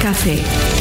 Café.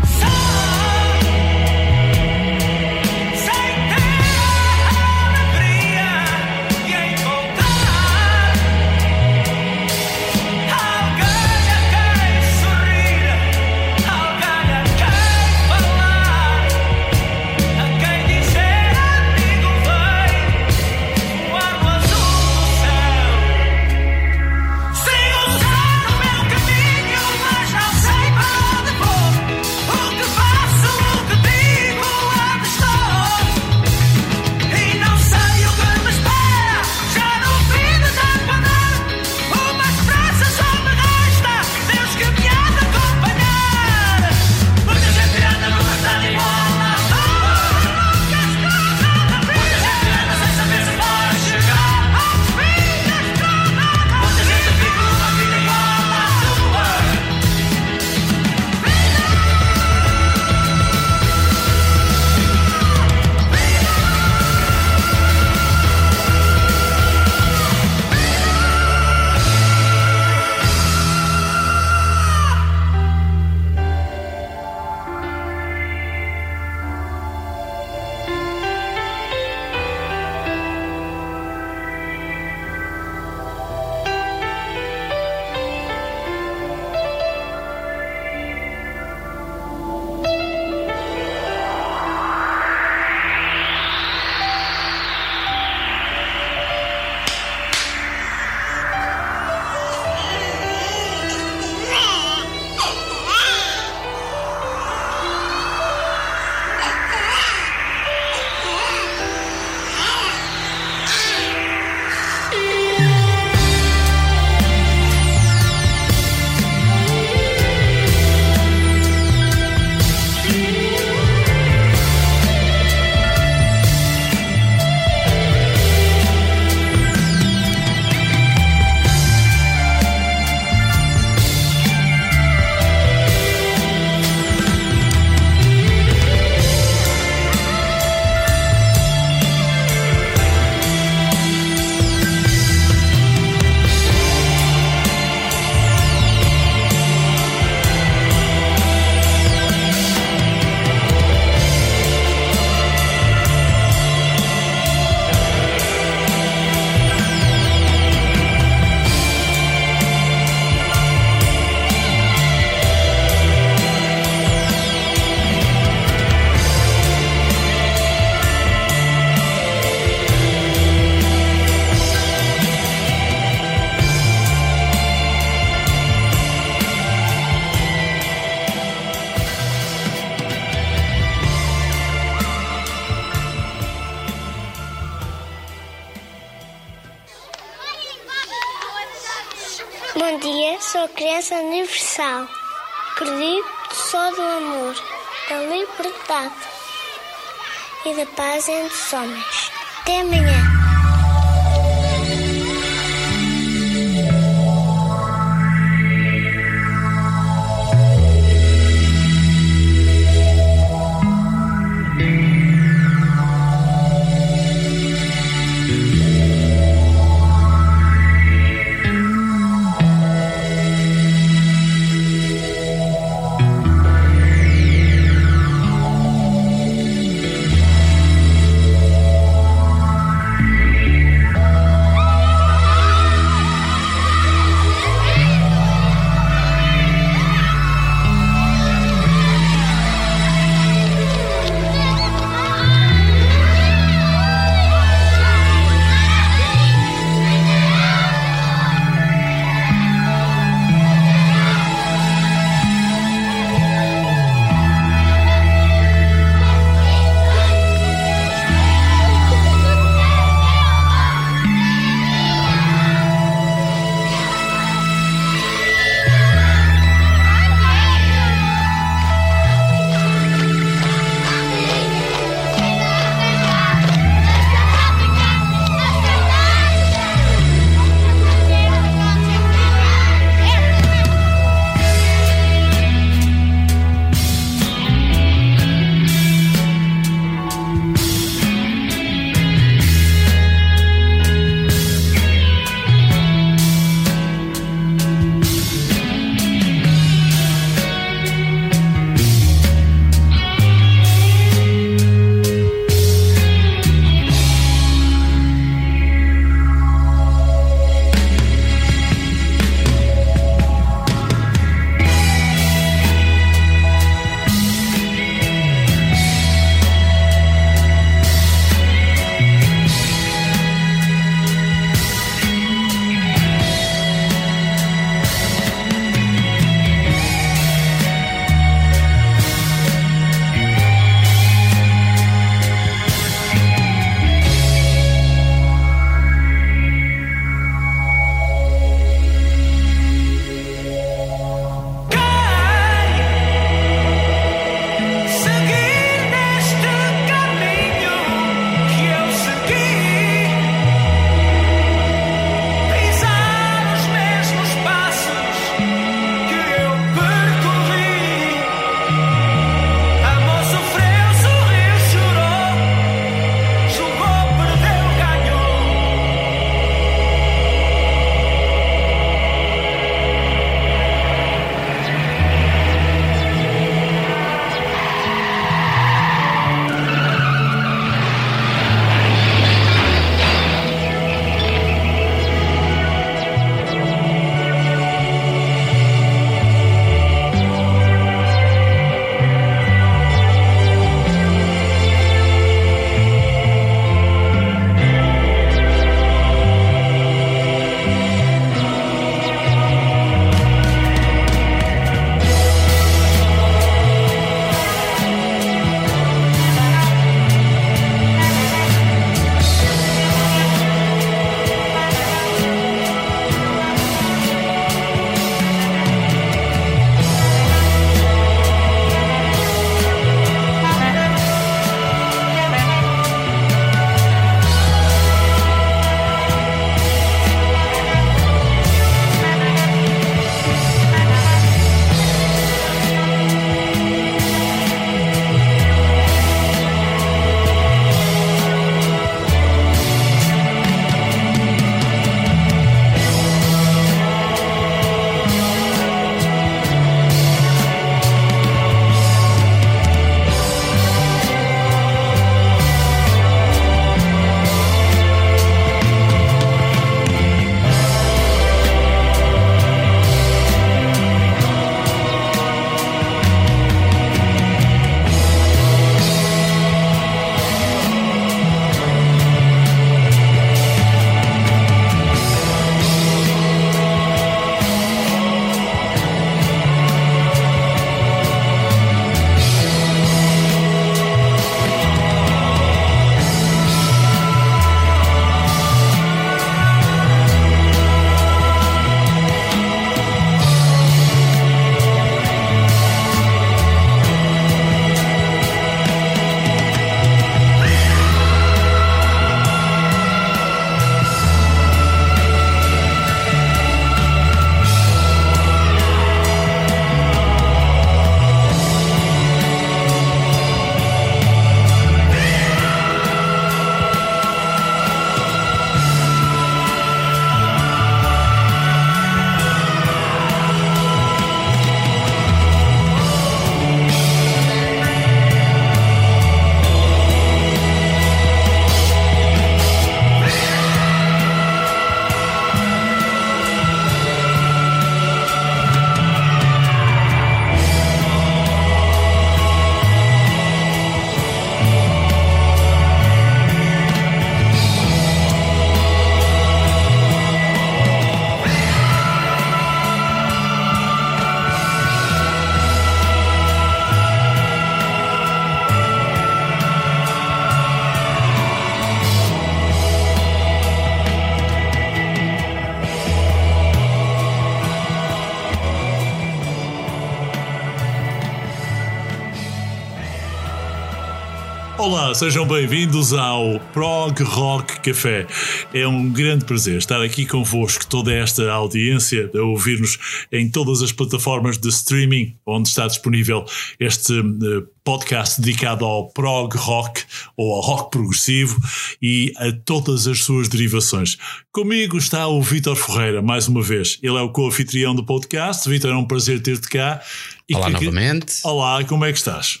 Olá, sejam bem-vindos ao Prog Rock Café. É um grande prazer estar aqui convosco, toda esta audiência, a ouvir-nos em todas as plataformas de streaming onde está disponível este uh, podcast dedicado ao prog rock ou ao rock progressivo e a todas as suas derivações. Comigo está o Vítor Ferreira, mais uma vez. Ele é o co-anfitrião do podcast. Vítor, é um prazer ter-te cá. E Olá que... novamente. Olá, como é que estás?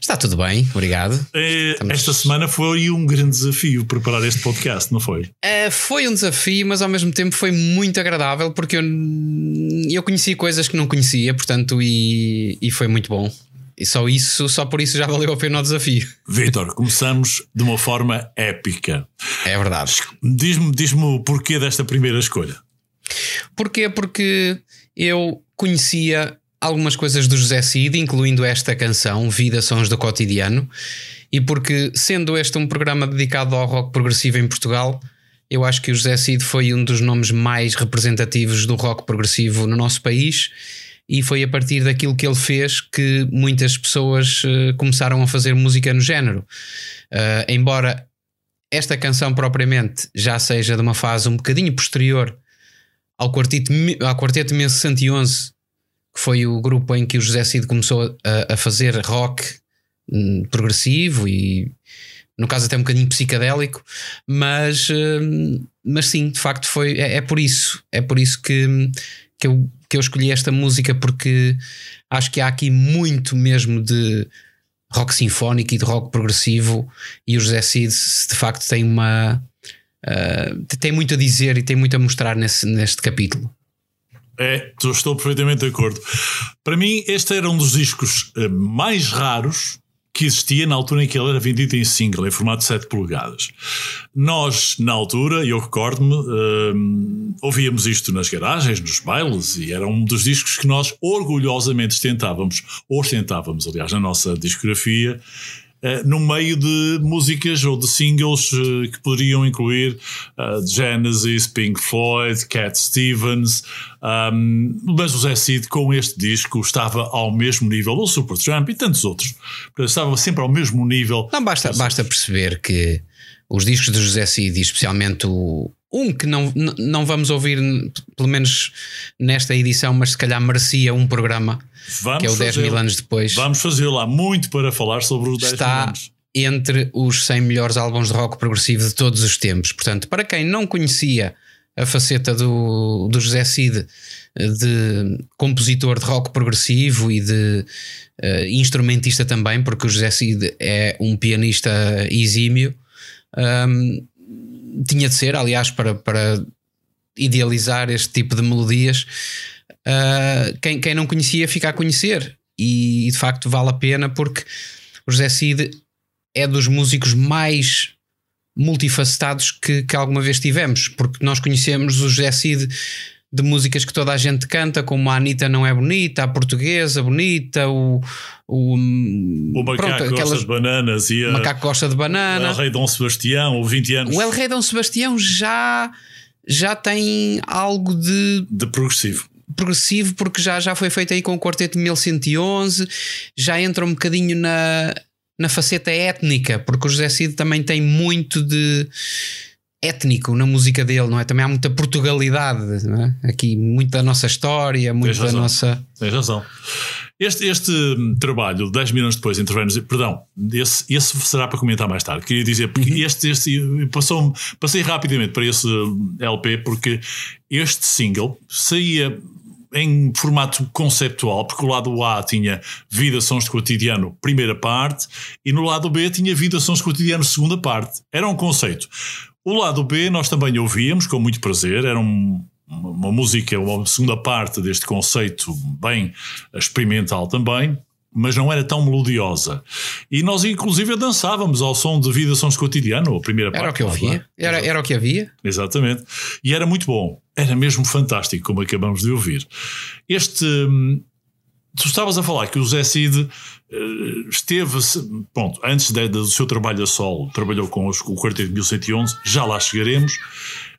Está tudo bem, obrigado. É, Estamos... Esta semana foi um grande desafio preparar este podcast, não foi? É, foi um desafio, mas ao mesmo tempo foi muito agradável porque eu, eu conheci coisas que não conhecia, portanto, e, e foi muito bom. E só isso, só por isso já valeu a pena o desafio. Vitor, começamos de uma forma épica. É verdade. Diz-me diz o porquê desta primeira escolha. Porquê? Porque eu conhecia algumas coisas do José Cid, incluindo esta canção, Vida Sons do Cotidiano, e porque, sendo este um programa dedicado ao rock progressivo em Portugal, eu acho que o José Cid foi um dos nomes mais representativos do rock progressivo no nosso país. E foi a partir daquilo que ele fez que muitas pessoas uh, começaram a fazer música no género. Uh, embora esta canção propriamente já seja de uma fase um bocadinho posterior ao quarteto, ao quarteto 1111 que foi o grupo em que o José Cid começou a, a fazer rock hum, progressivo e no caso até um bocadinho psicadélico, mas, hum, mas sim, de facto foi, é, é, por isso, é por isso que, que, eu, que eu escolhi esta música, porque acho que há aqui muito mesmo de rock sinfónico e de rock progressivo, e o José Cid de facto tem uma uh, tem muito a dizer e tem muito a mostrar nesse, neste capítulo. É, estou perfeitamente de acordo. Para mim, este era um dos discos eh, mais raros que existia na altura em que ele era vendido em single, em formato de 7 polegadas. Nós, na altura, eu recordo-me, uh, ouvíamos isto nas garagens, nos bailes, e era um dos discos que nós orgulhosamente ostentávamos, ostentávamos, aliás, na nossa discografia, Uh, no meio de músicas ou de singles uh, que poderiam incluir uh, Genesis, Pink Floyd, Cat Stevens, um, mas o Zé Cid com este disco estava ao mesmo nível, o Supertramp e tantos outros. Estava sempre ao mesmo nível. Não, basta, basta perceber que os discos do José Cid, especialmente o, um que não, não vamos ouvir, pelo menos nesta edição, mas se calhar merecia um programa, vamos que é o 10 mil anos depois. Vamos fazer lá muito para falar sobre os 10 Está mil anos. entre os 100 melhores álbuns de rock progressivo de todos os tempos. Portanto, para quem não conhecia a faceta do, do José Cid de compositor de rock progressivo e de uh, instrumentista também, porque o José Cid é um pianista exímio. Um, tinha de ser, aliás, para, para idealizar este tipo de melodias. Uh, quem, quem não conhecia fica a conhecer e de facto vale a pena porque o José Cid é dos músicos mais multifacetados que, que alguma vez tivemos, porque nós conhecemos o José Cid de músicas que toda a gente canta, como a Anitta não é bonita, a portuguesa bonita, o. O, o macaco pronto, gosta aquelas, de bananas e o macaco gosta de banana. O El Rei Dom Sebastião, ou 20 anos. O El Rei Dom Sebastião já, já tem algo de. De progressivo progressivo porque já, já foi feito aí com o quarteto de 1111 já entra um bocadinho na, na faceta étnica porque o José Cid também tem muito de étnico na música dele, não é? Também há muita Portugalidade, não é? Aqui, muita da nossa história, muito da nossa. Tens razão. Este, este trabalho, 10 milhões depois, intervemos, perdão, esse, esse será para comentar mais tarde. Queria dizer, porque uhum. este, este passou, passei rapidamente para esse LP, porque este single saía em formato conceptual, porque o lado A tinha Vida Sons de Cotidiano, primeira parte, e no lado B tinha Vida Sons de Cotidiano, segunda parte. Era um conceito. O lado B nós também ouvíamos com muito prazer, era um, uma música, uma segunda parte deste conceito bem experimental também, mas não era tão melodiosa. E nós, inclusive, dançávamos ao som de Vida Sons Cotidiano, a primeira era parte. Era o que eu via. Era, era o que havia. Exatamente. E era muito bom. Era mesmo fantástico, como acabamos de ouvir. Este. Tu estavas a falar que o Zé Cid eh, esteve, pronto, antes de, do seu trabalho a solo, trabalhou com os, o Quarteto de 1111, já lá chegaremos,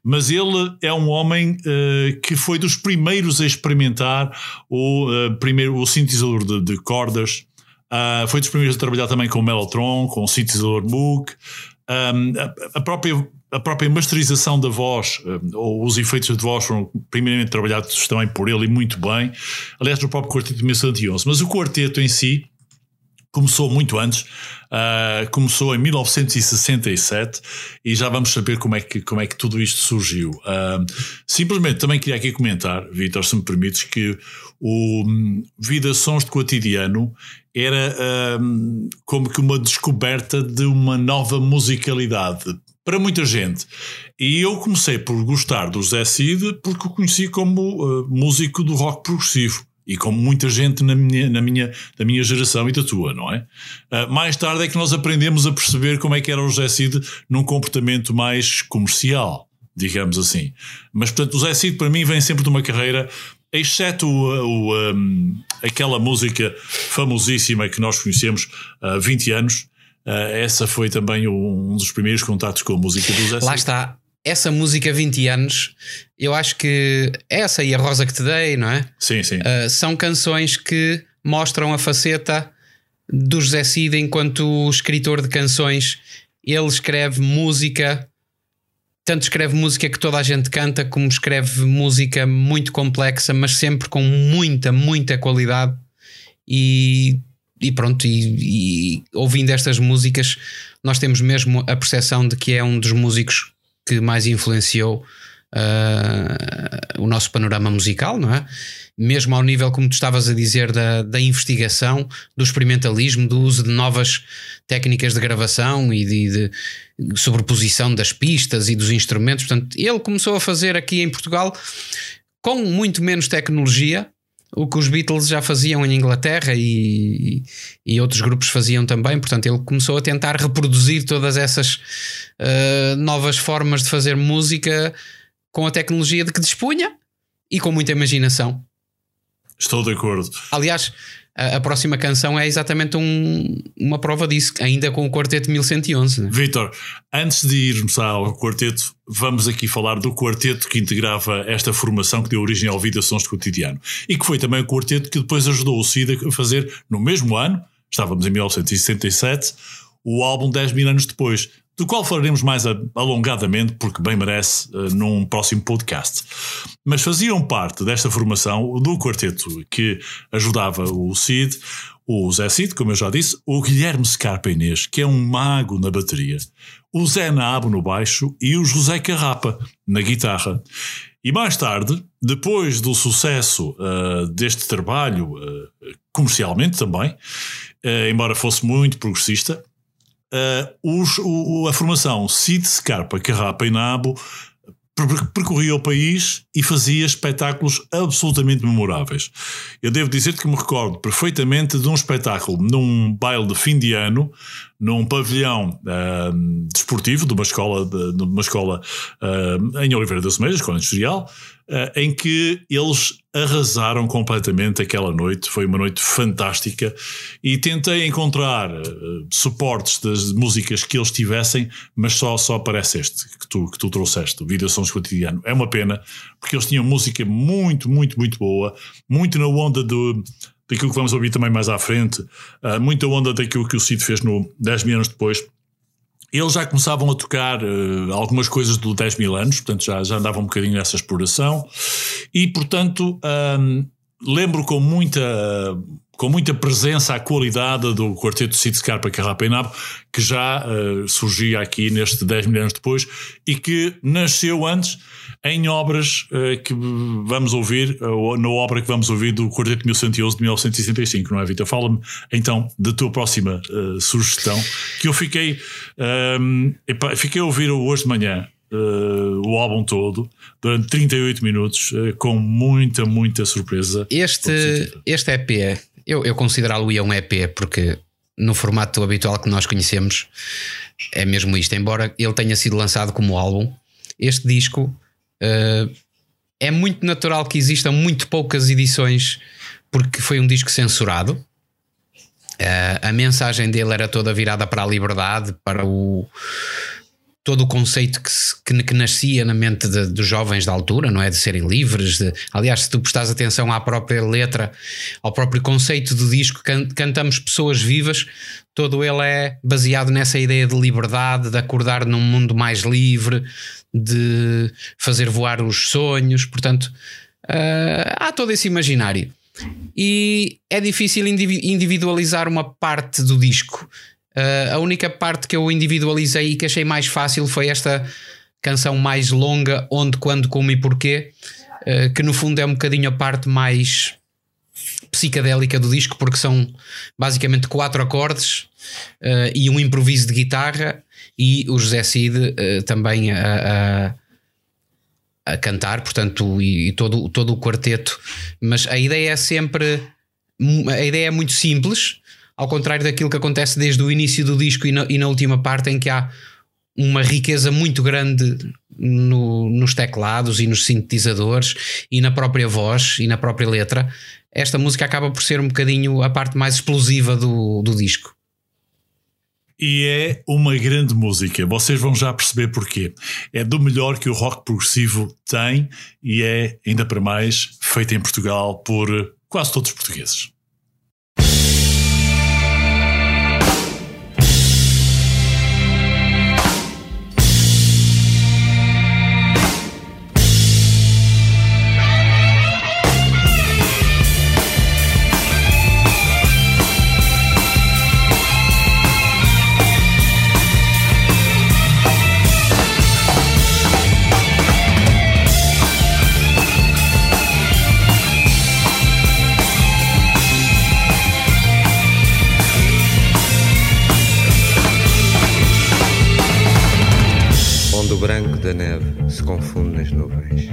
mas ele é um homem uh, que foi dos primeiros a experimentar o, uh, primeiro, o sintetizador de, de cordas Uh, foi dos primeiros a trabalhar também com o Mellotron, com o sintetizador Moog. Um, a, a, própria, a própria masterização da voz, um, ou os efeitos de voz foram primeiramente trabalhados também por ele e muito bem. Aliás, no próprio quarteto de 1911. Mas o quarteto em si começou muito antes, uh, começou em 1967 e já vamos saber como é que, como é que tudo isto surgiu. Uh, simplesmente também queria aqui comentar, Vitor, se me permites, que o um, Vida Sons de Cotidiano era um, como que uma descoberta de uma nova musicalidade para muita gente. E eu comecei por gostar do Zé Cid porque o conheci como uh, músico do rock progressivo. E como muita gente na minha, na minha, da minha geração e da tua, não é? Uh, mais tarde é que nós aprendemos a perceber como é que era o Zé Cid num comportamento mais comercial, digamos assim. Mas, portanto, o Zé Cid para mim vem sempre de uma carreira, exceto o, o, um, aquela música famosíssima que nós conhecemos há uh, 20 anos. Uh, essa foi também um dos primeiros contatos com a música do Zé. Lá está essa música 20 anos, eu acho que essa e a Rosa que te dei, não é? Sim, sim. Uh, são canções que mostram a faceta do José Cid enquanto escritor de canções. Ele escreve música, tanto escreve música que toda a gente canta, como escreve música muito complexa, mas sempre com muita, muita qualidade. E, e pronto, e, e ouvindo estas músicas, nós temos mesmo a percepção de que é um dos músicos que mais influenciou uh, o nosso panorama musical, não é? Mesmo ao nível, como tu estavas a dizer, da, da investigação, do experimentalismo, do uso de novas técnicas de gravação e de, de sobreposição das pistas e dos instrumentos. Portanto, ele começou a fazer aqui em Portugal com muito menos tecnologia, o que os Beatles já faziam em Inglaterra e, e, outros grupos faziam também. Portanto, ele começou a tentar reproduzir todas essas uh, novas formas de fazer música com a tecnologia de que dispunha e com muita imaginação. Estou de acordo. Aliás, a, próxima canção é exatamente um, uma prova disso, ainda com o Quarteto 1111. Né? Vitor, antes de irmos ao quarteto, vamos aqui falar do quarteto que integrava esta formação que deu origem ao Vida Sons de Cotidiano e que foi também o quarteto que depois ajudou o Cida a fazer no mesmo ano, estávamos em 1967, o álbum 10 mil anos depois do qual falaremos mais alongadamente, porque bem merece, uh, num próximo podcast. Mas faziam parte desta formação do quarteto que ajudava o Cid, o Zé Cid, como eu já disse, o Guilherme Scarpa Inês, que é um mago na bateria, o Zé Nabo no baixo e o José Carrapa na guitarra. E mais tarde, depois do sucesso uh, deste trabalho, uh, comercialmente também, embora fosse muito progressista, uh, os, o, a formação Cid Scarpa, Carrapa e Nabo percorria o país e fazia espetáculos absolutamente memoráveis. Eu devo dizer-te que me recordo perfeitamente de um espetáculo num baile de fim de ano, num pavilhão uh, desportivo de uma escola, de, de uma escola uh, em Oliveira das Meias, escola industrial, uh, em que eles arrasaram completamente aquela noite. Foi uma noite fantástica e tentei encontrar uh, suportes das músicas que eles tivessem, mas só, só aparece este que tu, que tu trouxeste, o Vida Sons Cotidiano. É uma pena, porque eles tinham música muito, muito, muito boa, muito na onda do, daquilo que vamos ouvir também mais à frente, uh, muita onda daquilo que o Cid fez no 10 mil anos depois. Eles já começavam a tocar uh, algumas coisas do 10 mil anos, portanto já, já andavam um bocadinho nessa exploração, e portanto um, lembro com muita, com muita presença a qualidade do quarteto Cid Scarpa Carrapa e Nabo, que já uh, surgia aqui neste 10 mil anos depois, e que nasceu antes em obras uh, que vamos ouvir, ou na obra que vamos ouvir do Quarteto 1111 de 1965, não é, Vitor? Fala-me então da tua próxima uh, sugestão, que eu fiquei, um, epa, fiquei a ouvir hoje de manhã. Uh, o álbum todo durante 38 minutos com muita, muita surpresa. Este, este EP, eu, eu considerá-lo um EP porque no formato habitual que nós conhecemos é mesmo isto, embora ele tenha sido lançado como álbum, este disco Uh, é muito natural que existam muito poucas edições, porque foi um disco censurado. Uh, a mensagem dele era toda virada para a liberdade, para o, todo o conceito que, se, que, que, nascia na mente de, dos jovens da altura, não é? De serem livres. De, aliás, se tu prestares atenção à própria letra, ao próprio conceito do disco, can, cantamos pessoas vivas, todo ele é baseado nessa ideia de liberdade, de acordar num mundo mais livre, de fazer voar os sonhos. Portanto, uh, há todo esse imaginário. E é difícil individualizar uma parte do disco. Uh, a única parte que eu individualizei e que achei mais fácil foi esta canção mais longa, Onde, Quando, Como e Porquê, uh, que no fundo é um bocadinho a parte mais psicadélica do disco, porque são basicamente quatro acordes uh, e um improviso de guitarra e o José Cid também a, a, a, cantar, portanto, e, e todo, todo o quarteto. Mas a ideia é sempre. A ideia é muito simples, ao contrário daquilo que acontece desde o início do disco e na, e na última parte, em que há uma riqueza muito grande no, nos teclados e nos sintetizadores e na própria voz e na própria letra. Esta música acaba por ser um bocadinho a parte mais explosiva do, do disco. E é uma grande música, vocês vão já perceber porquê. É do melhor que o rock progressivo tem e é, ainda para mais, feita em Portugal por quase todos os portugueses. Da neve se confunde nas nuvens,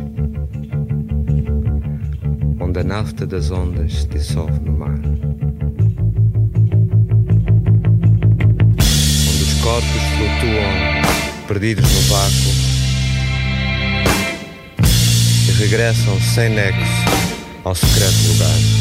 onde a nafta das ondas se dissolve no mar, onde os corpos flutuam perdidos no vácuo e regressam sem nexo ao secreto lugar.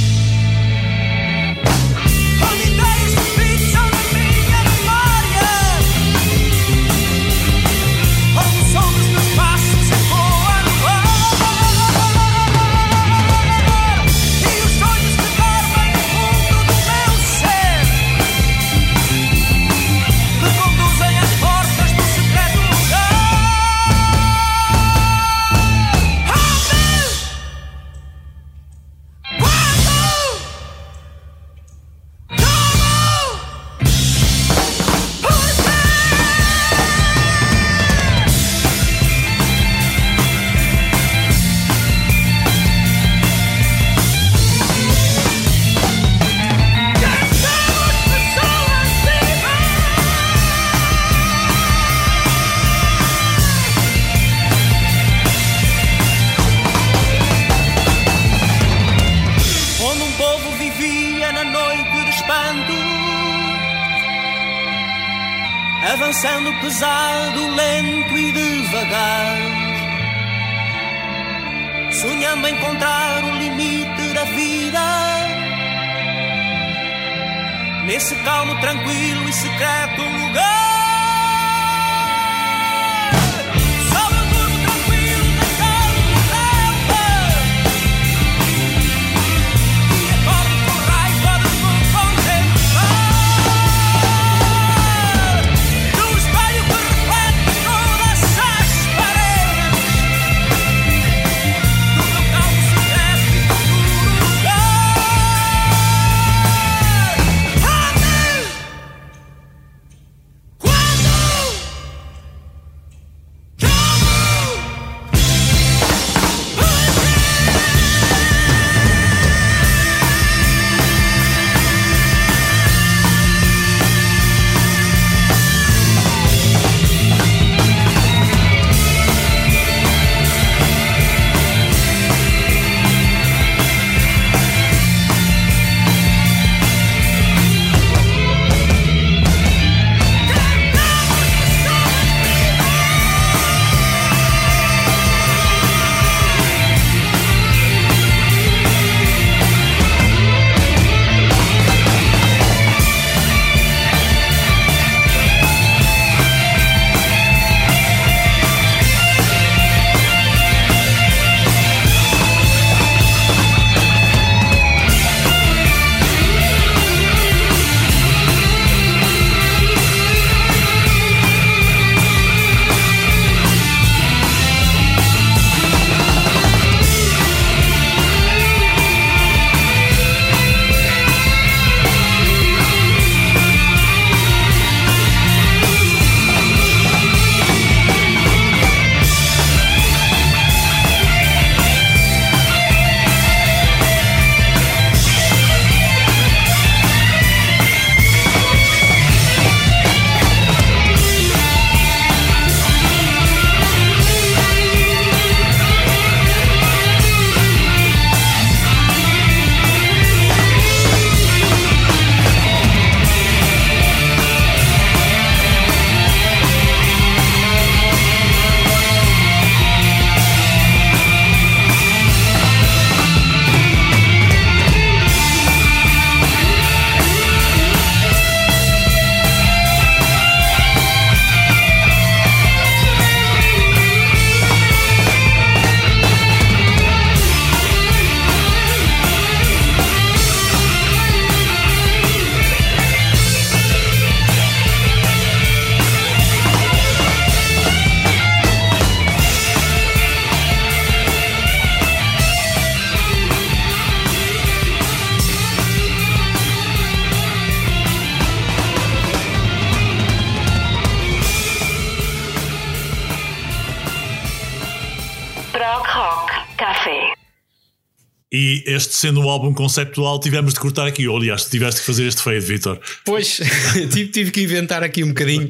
E este sendo um álbum conceptual, tivemos de cortar aqui. Ou, aliás, tiveste que fazer este fade, Vitor. Pois, tive, tive que inventar aqui um bocadinho.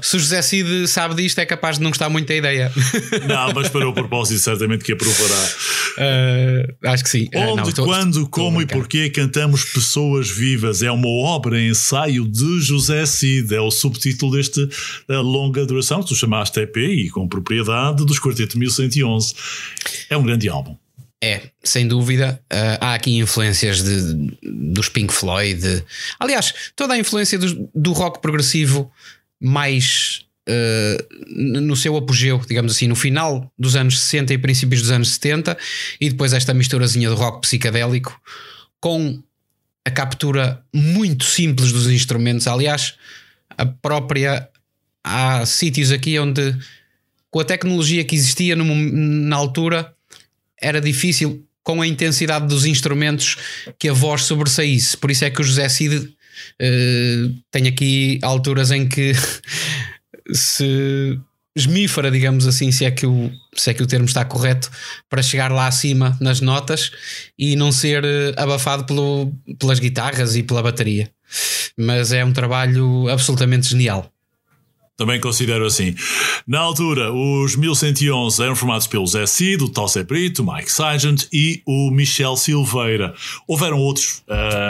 Se o José Cid sabe disto, é capaz de não gostar muito da ideia. Não, mas para o propósito, certamente que aprovará. Uh, acho que sim. Onde, uh, não, quando, como e porquê cantamos Pessoas Vivas? É uma obra, ensaio de José Cid. É o subtítulo deste longa duração que tu chamaste EP e com propriedade dos Quarteto 1111. É um grande álbum. É, sem dúvida. Uh, há aqui influências de, dos Pink Floyd. De, aliás, toda a influência do, do rock progressivo mais uh, no seu apogeu, digamos assim, no final dos anos 60 e princípios dos anos 70, e depois esta misturazinha de rock psicadélico com a captura muito simples dos instrumentos. Aliás, a própria. Há sítios aqui onde, com a tecnologia que existia no, na altura era difícil com a intensidade dos instrumentos que a voz sobressaísse. Por isso é que o José Cid uh, tem aqui alturas em que se esmífara, digamos assim, se é, que o, se é que o termo está correto, para chegar lá acima nas notas e não ser eh, abafado pelo, pelas guitarras e pela bateria. Mas é um trabalho absolutamente genial. Também considero assim. Na altura, os 1111 eram formados pelo Zé Cid, o Tosse Brito, o Mike Sargent e o Michel Silveira. Houveram outros,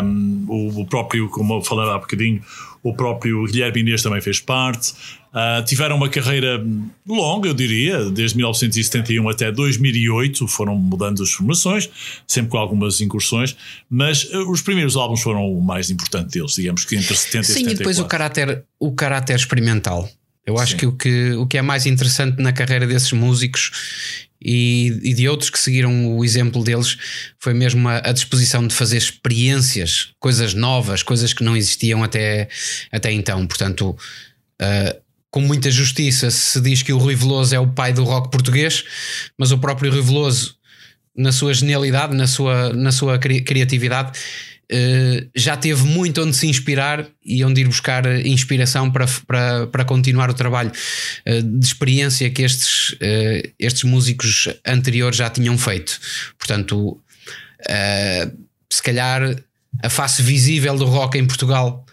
um, o, próprio, como eu falei há bocadinho, o próprio Guilherme Inês também fez parte. Uh, tiveram uma carreira longa, eu diria, desde 1971 até 2008, foram mudando as formações, sempre com algumas incursões, mas uh, os primeiros álbuns foram o mais importante deles, digamos que entre 70 Sim, e 74. Sim, e depois o caráter, o caráter experimental. Eu acho Sim. que o, que o que é mais interessante na carreira desses músicos e, e, de outros que seguiram o exemplo deles foi mesmo a, a, disposição de fazer experiências, coisas novas, coisas que não existiam até, até então. Portanto, uh, com muita justiça se diz que o Rui Veloso é o pai do rock português, mas o próprio Rui Veloso, na sua genialidade, na sua, na sua cri criatividade, já teve muito onde se inspirar e onde ir buscar inspiração para, para, para continuar o trabalho uh, de experiência que estes, uh, estes músicos anteriores já tinham feito. Portanto, se calhar a face visível do rock em Portugal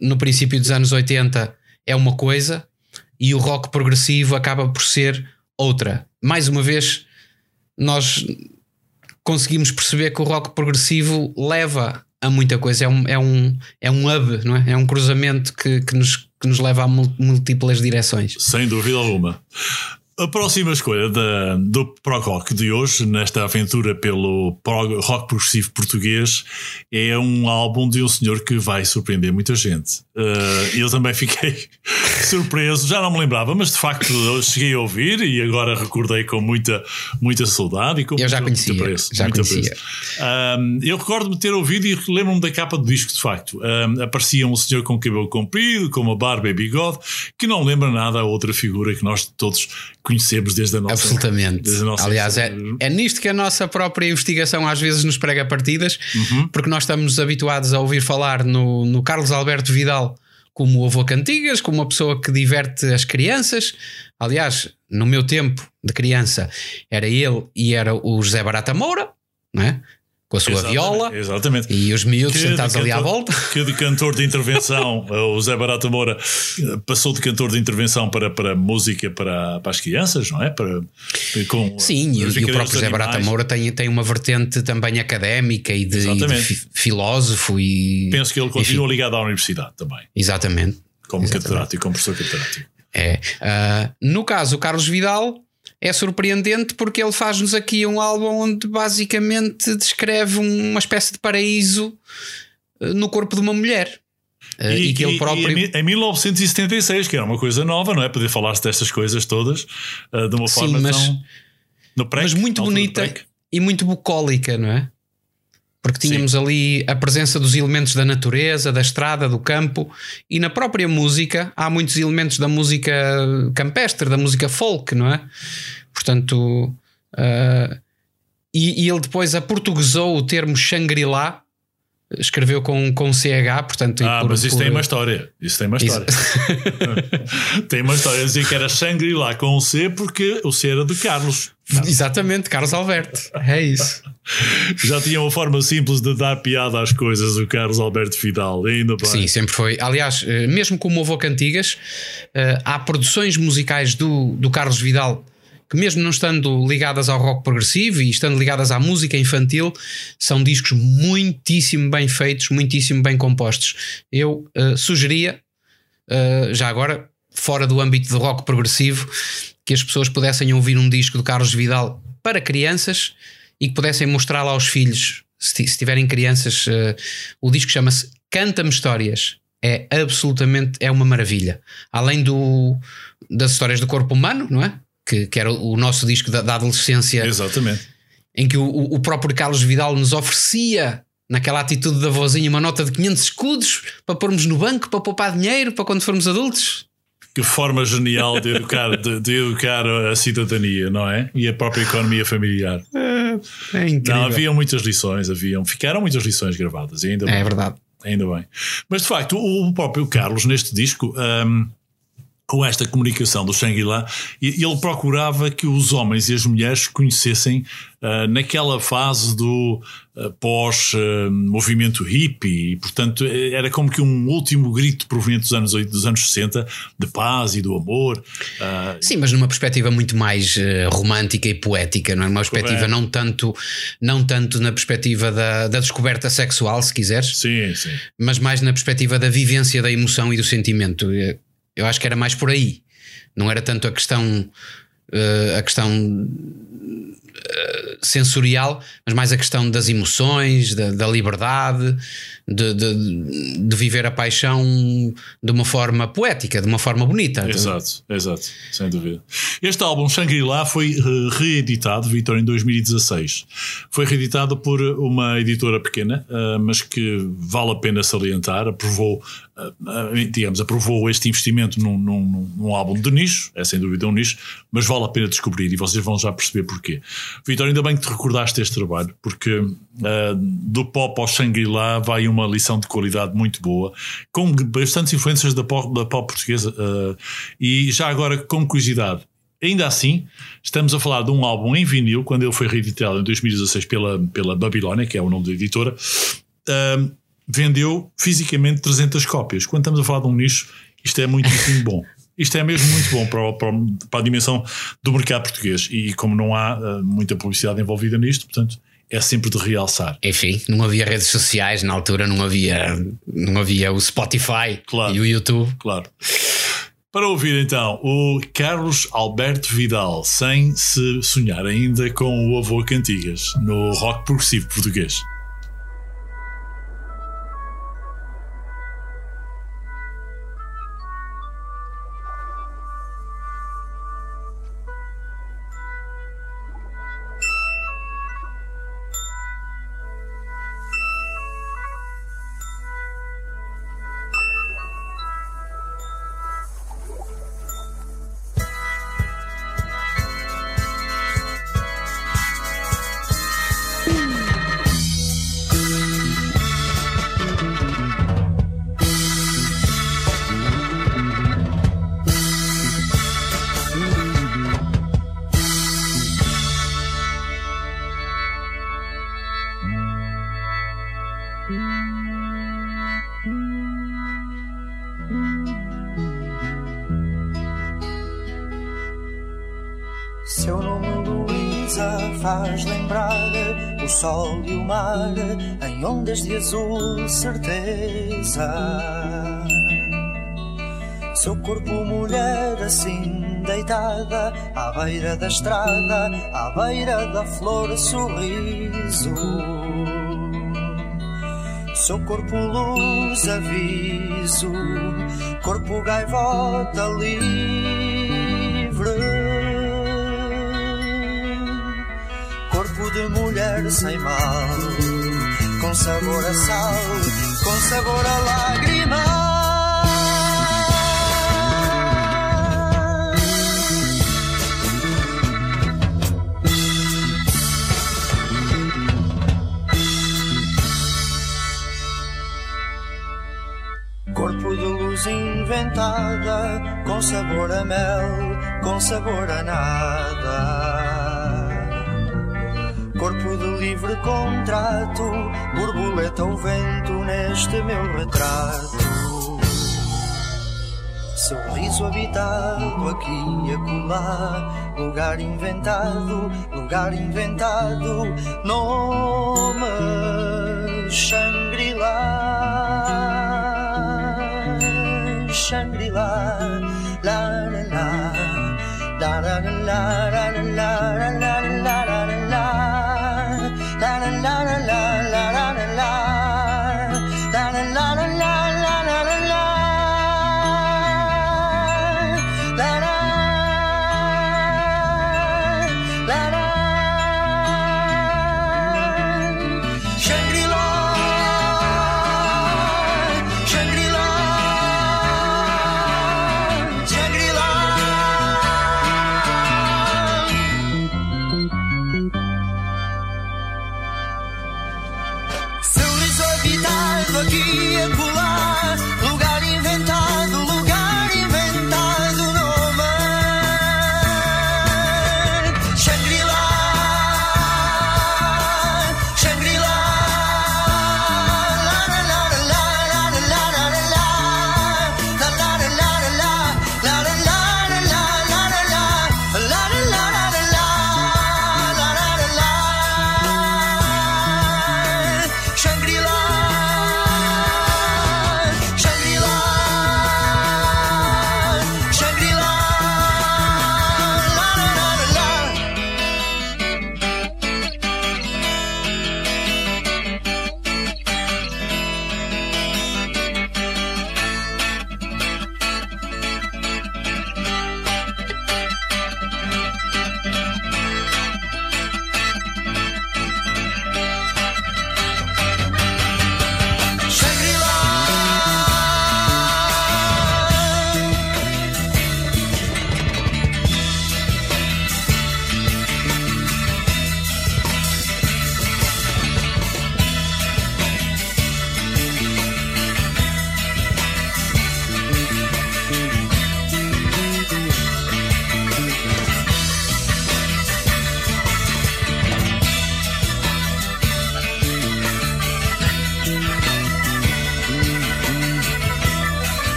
no princípio dos anos 80 é uma coisa e o rock progressivo acaba por ser outra. Mais uma vez, nós conseguimos perceber que o rock progressivo leva a muita coisa, é um, é um, é um hub, não é? É um cruzamento que, que, nos, que nos leva a múltiplas direções. Sem dúvida alguma. A próxima escolha da, do prog rock de hoje, nesta aventura pelo prog rock progressivo português, é um álbum de um senhor que vai surpreender muita gente. Uh, eu também fiquei surpreso, já não me lembrava, mas de facto eu cheguei a ouvir e agora recordei com muita, muita saudade e com eu já conhecia, muito apreço. Já muito conhecia. Um, eu recordo-me ter ouvido e lembro-me da capa do disco, de facto. Um, aparecia um senhor com cabelo comprido, com uma barba e bigode, que não lembra nada a outra figura que nós todos conhecemos desde a nossa. Absolutamente. A nossa Aliás, é, é nisto que a nossa própria investigação às vezes nos prega partidas, uhum. porque nós estamos habituados a ouvir falar no, no Carlos Alberto Vidal como avô cantigas, como uma pessoa que diverte as crianças. Aliás, no meu tempo de criança era ele e era o José Barata Moura, não é? Com a sua exatamente, viola exatamente. e os miúdos que sentados ali à volta. Que de cantor de intervenção, o Zé Barata Moura passou de cantor de intervenção para, para música para, para as crianças, não é? Para, com Sim, e, e o próprio Zé Barata Moura tem, tem uma vertente também académica e de, e de filósofo e. Penso que ele continua enfim. ligado à universidade também. Exatamente. Como Exatamente. catedrático, como professor catedrático. É. Uh, no caso, o Carlos Vidal é surpreendente porque ele faz-nos aqui um álbum onde basicamente descreve uma espécie de paraíso eh, no corpo de uma mulher. Eh, e, e que ele próprio. em 1976, que era uma coisa nova, não é? Poder falar-se destas coisas todas uh, de uma Sim, forma mas, tão. No prec, mas muito bonita e muito bucólica, não é? Porque tínhamos Sim. ali a presença dos elementos da natureza, da estrada, do campo, e na própria música há muitos elementos da música campestre, da música folk, não é? Portanto, uh, e, e, ele depois aportuguesou o termo Shangri-La, escreveu com, com CH, portanto. Ah, por, mas isso por... tem uma história. Isso tem uma história. tem uma história. Dizia que era Shangri-La com o C porque o C era de Carlos. Não. Exatamente, Carlos Alberto. É isso. Já tinha uma forma simples de dar piada às coisas, o Carlos Alberto Vidal, ainda bem. Sim, sempre foi. Aliás, eh, mesmo como houve Cantigas, eh, há produções musicais do, do Carlos Vidal que, mesmo não estando ligadas ao rock progressivo e estando ligadas à música infantil, são discos muitíssimo bem feitos, muitíssimo bem compostos. Eu uh, sugeria, uh, já agora, fora do âmbito do rock progressivo, que as pessoas pudessem ouvir um disco do Carlos Vidal para crianças e que pudessem mostrá-lo aos filhos, se, se tiverem crianças. Uh, o disco chama-se Canta-me Histórias. É absolutamente é uma maravilha. Além do, das histórias do corpo humano, não é? Que, que era o nosso disco da, da adolescência. Exatamente. Em que o, o próprio Carlos Vidal nos oferecia naquela atitude da vozinha, uma nota de 500 escudos para pormos no banco, para poupar dinheiro, para quando formos adultos que forma genial de educar, de, de, educar a cidadania, não é? E a própria economia familiar. É, é incrível. Não, havia muitas lições, haviam, ficaram muitas lições gravadas, ainda bem. É verdade. Ainda bem. Mas de facto, o próprio Carlos, neste disco, um, com esta comunicação do Shangri-La, ele procurava que os homens e as mulheres conhecessem uh, naquela fase do uh, pós-movimento uh, hippie, e portanto era como que um último grito proveniente dos anos, dos anos 60 de paz e do amor. Sim, mas numa perspectiva muito mais romântica e poética, não é? Uma perspectiva não tanto, não tanto na perspectiva da, da descoberta sexual, se quiseres, sim, sim. mas mais na perspectiva da vivência da emoção e do sentimento. Eu acho que era mais por aí. Não era tanto a questão. Uh, a questão uh, sensorial, mas mais a questão das emoções, da, da liberdade, de, de, de, viver a paixão de uma forma poética, de uma forma bonita. Exato, exato, sem dúvida. Este álbum Shangri-La foi reeditado, Vitor, em 2016. Foi reeditado por uma editora pequena, eh, mas que vale a pena salientar, aprovou digamos, aprovou este investimento num, num, num, álbum de nicho, é sem dúvida um nicho, mas vale a pena descobrir e vocês vão já perceber porquê. Vitor, ainda bem que te recordaste este trabalho, porque uh, do pop ao Shangri-La vai uma lição de qualidade muito boa, com bastantes influências da pop, da pop portuguesa. Uh, e já agora, como curiosidade, ainda assim, estamos a falar de um álbum em vinil, quando ele foi reeditado em 2016 pela, pela Babilónia, que é o nome da editora. Uh, vendeu fisicamente 300 cópias. Quando estamos a falar de um nicho, isto é muitíssimo bom. Isto é mesmo muito bom para, para, para, a dimensão do mercado português. E como não há uh, muita publicidade envolvida nisto, portanto, é sempre de realçar. Enfim, não havia redes sociais na altura, não havia, não havia o Spotify claro, e o YouTube. Claro. Para ouvir então o Carlos Alberto Vidal, sem se sonhar ainda com o avô Cantigas, no rock progressivo português. Beira da estrada, à beira da flor, sorriso. Seu corpo, luz, aviso, corpo, gaivota livre. Corpo de mulher sem mal com sabor a sal, com sabor a lágrima. Inventada, com sabor a mel, com sabor a nada corpo de livre contrato, borboleta o vento neste meu retrato. Sorriso habitado aqui e acolá, lugar inventado, lugar inventado, nome Shangri-La, Shangri-La, la la la, la. La la la la la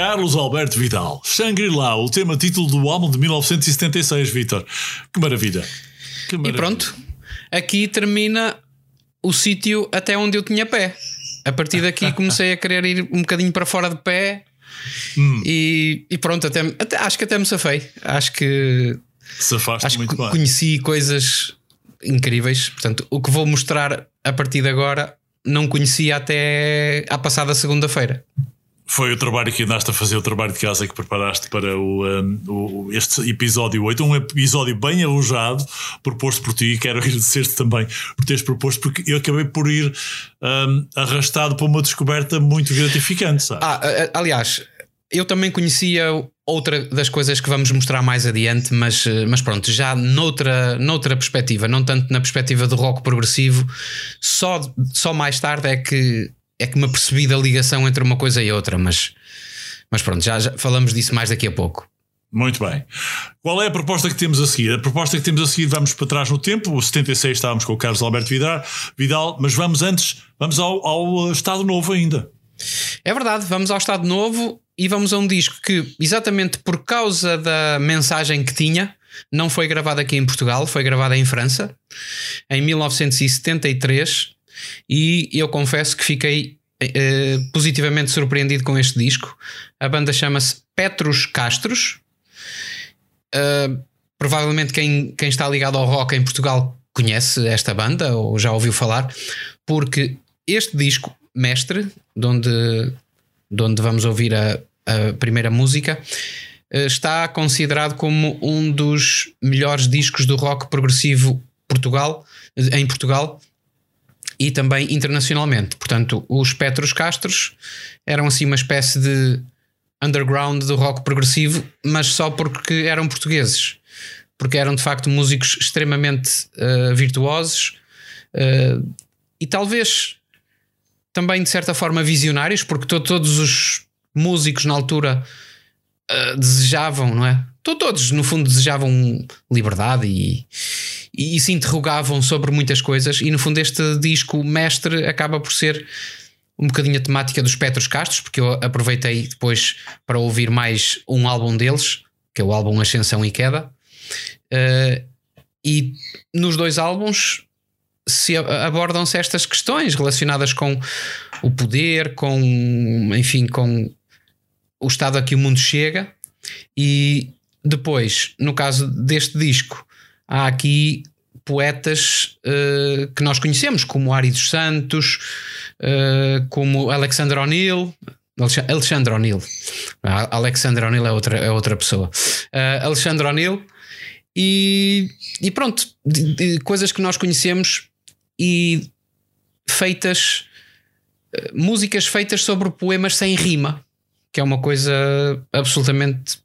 Carlos Alberto Vidal, Shangri-La, o tema título do álbum de 1976, Vitor. Que maravilha. que maravilha. E pronto, aqui termina o sítio até onde eu tinha pé. A partir daqui comecei a querer ir um bocadinho para fora de pé Hum. e, e pronto, até, até- acho que até me safei. Acho que acho muito que bem. conheci coisas incríveis. Portanto, o que vou mostrar a partir de agora não conhecia até à passada segunda-feira. Foi o trabalho que andaste a fazer, o trabalho de casa que preparaste para o, um, o- este episódio 8. Um episódio bem arrojado, proposto por ti. E quero agradecer-te também por teres proposto, porque eu acabei por ir um, arrastado para uma descoberta muito gratificante. Sabe? Ah, aliás, eu também conhecia outra das coisas que vamos mostrar mais adiante, mas, mas pronto, já noutra, noutra perspectiva, não tanto na perspectiva do rock progressivo, só, só mais tarde é que, é que me apercebi da ligação entre uma coisa e outra, mas, mas pronto, já, já falamos disso mais daqui a pouco. Muito bem. Qual é a proposta que temos a seguir? A proposta que temos a seguir, vamos para trás no tempo. O 76 estávamos com o Carlos Alberto Vidal, Vidal mas vamos antes, vamos ao, ao Estado Novo ainda. É verdade, vamos ao Estado Novo e vamos a um disco que, exatamente por causa da mensagem que tinha, não foi gravado aqui em Portugal, foi gravado em França, em 1973. E eu confesso que fiquei eh, positivamente surpreendido com este disco. A banda chama-se Petrus Castros. Uh, provavelmente quem, quem está ligado ao rock em Portugal conhece esta banda ou já ouviu falar, porque este disco, Mestre, de onde, de onde vamos ouvir a, a primeira música, uh, está considerado como um dos melhores discos do rock progressivo Portugal, em Portugal e também internacionalmente. Portanto, os Petros Castros eram assim uma espécie de underground do rock progressivo, mas só porque eram portugueses. Porque eram de facto músicos extremamente uh, virtuosos uh, e talvez também de certa forma visionários, porque to todos os músicos na altura uh, desejavam, não é? Todos, no fundo, desejavam liberdade e, e, e se interrogavam sobre muitas coisas. E no fundo, este disco mestre acaba por ser um bocadinho a temática dos Petros Castros, porque eu aproveitei depois para ouvir mais um álbum deles, que é o álbum Ascensão e Queda. Uh, e nos dois álbuns se abordam-se estas questões relacionadas com o poder, com enfim, com o estado a que o mundo chega. E depois, no caso deste disco, há aqui poetas uh, que nós conhecemos, como Ari dos Santos, uh, como Alexander O'Neill. Alexandre O'Neill. Alexander O'Neill é outra, é outra pessoa. Uh, Alexandre O'Neill. E, e pronto, de, de coisas que nós conhecemos e feitas, músicas feitas sobre poemas sem rima, que é uma coisa absolutamente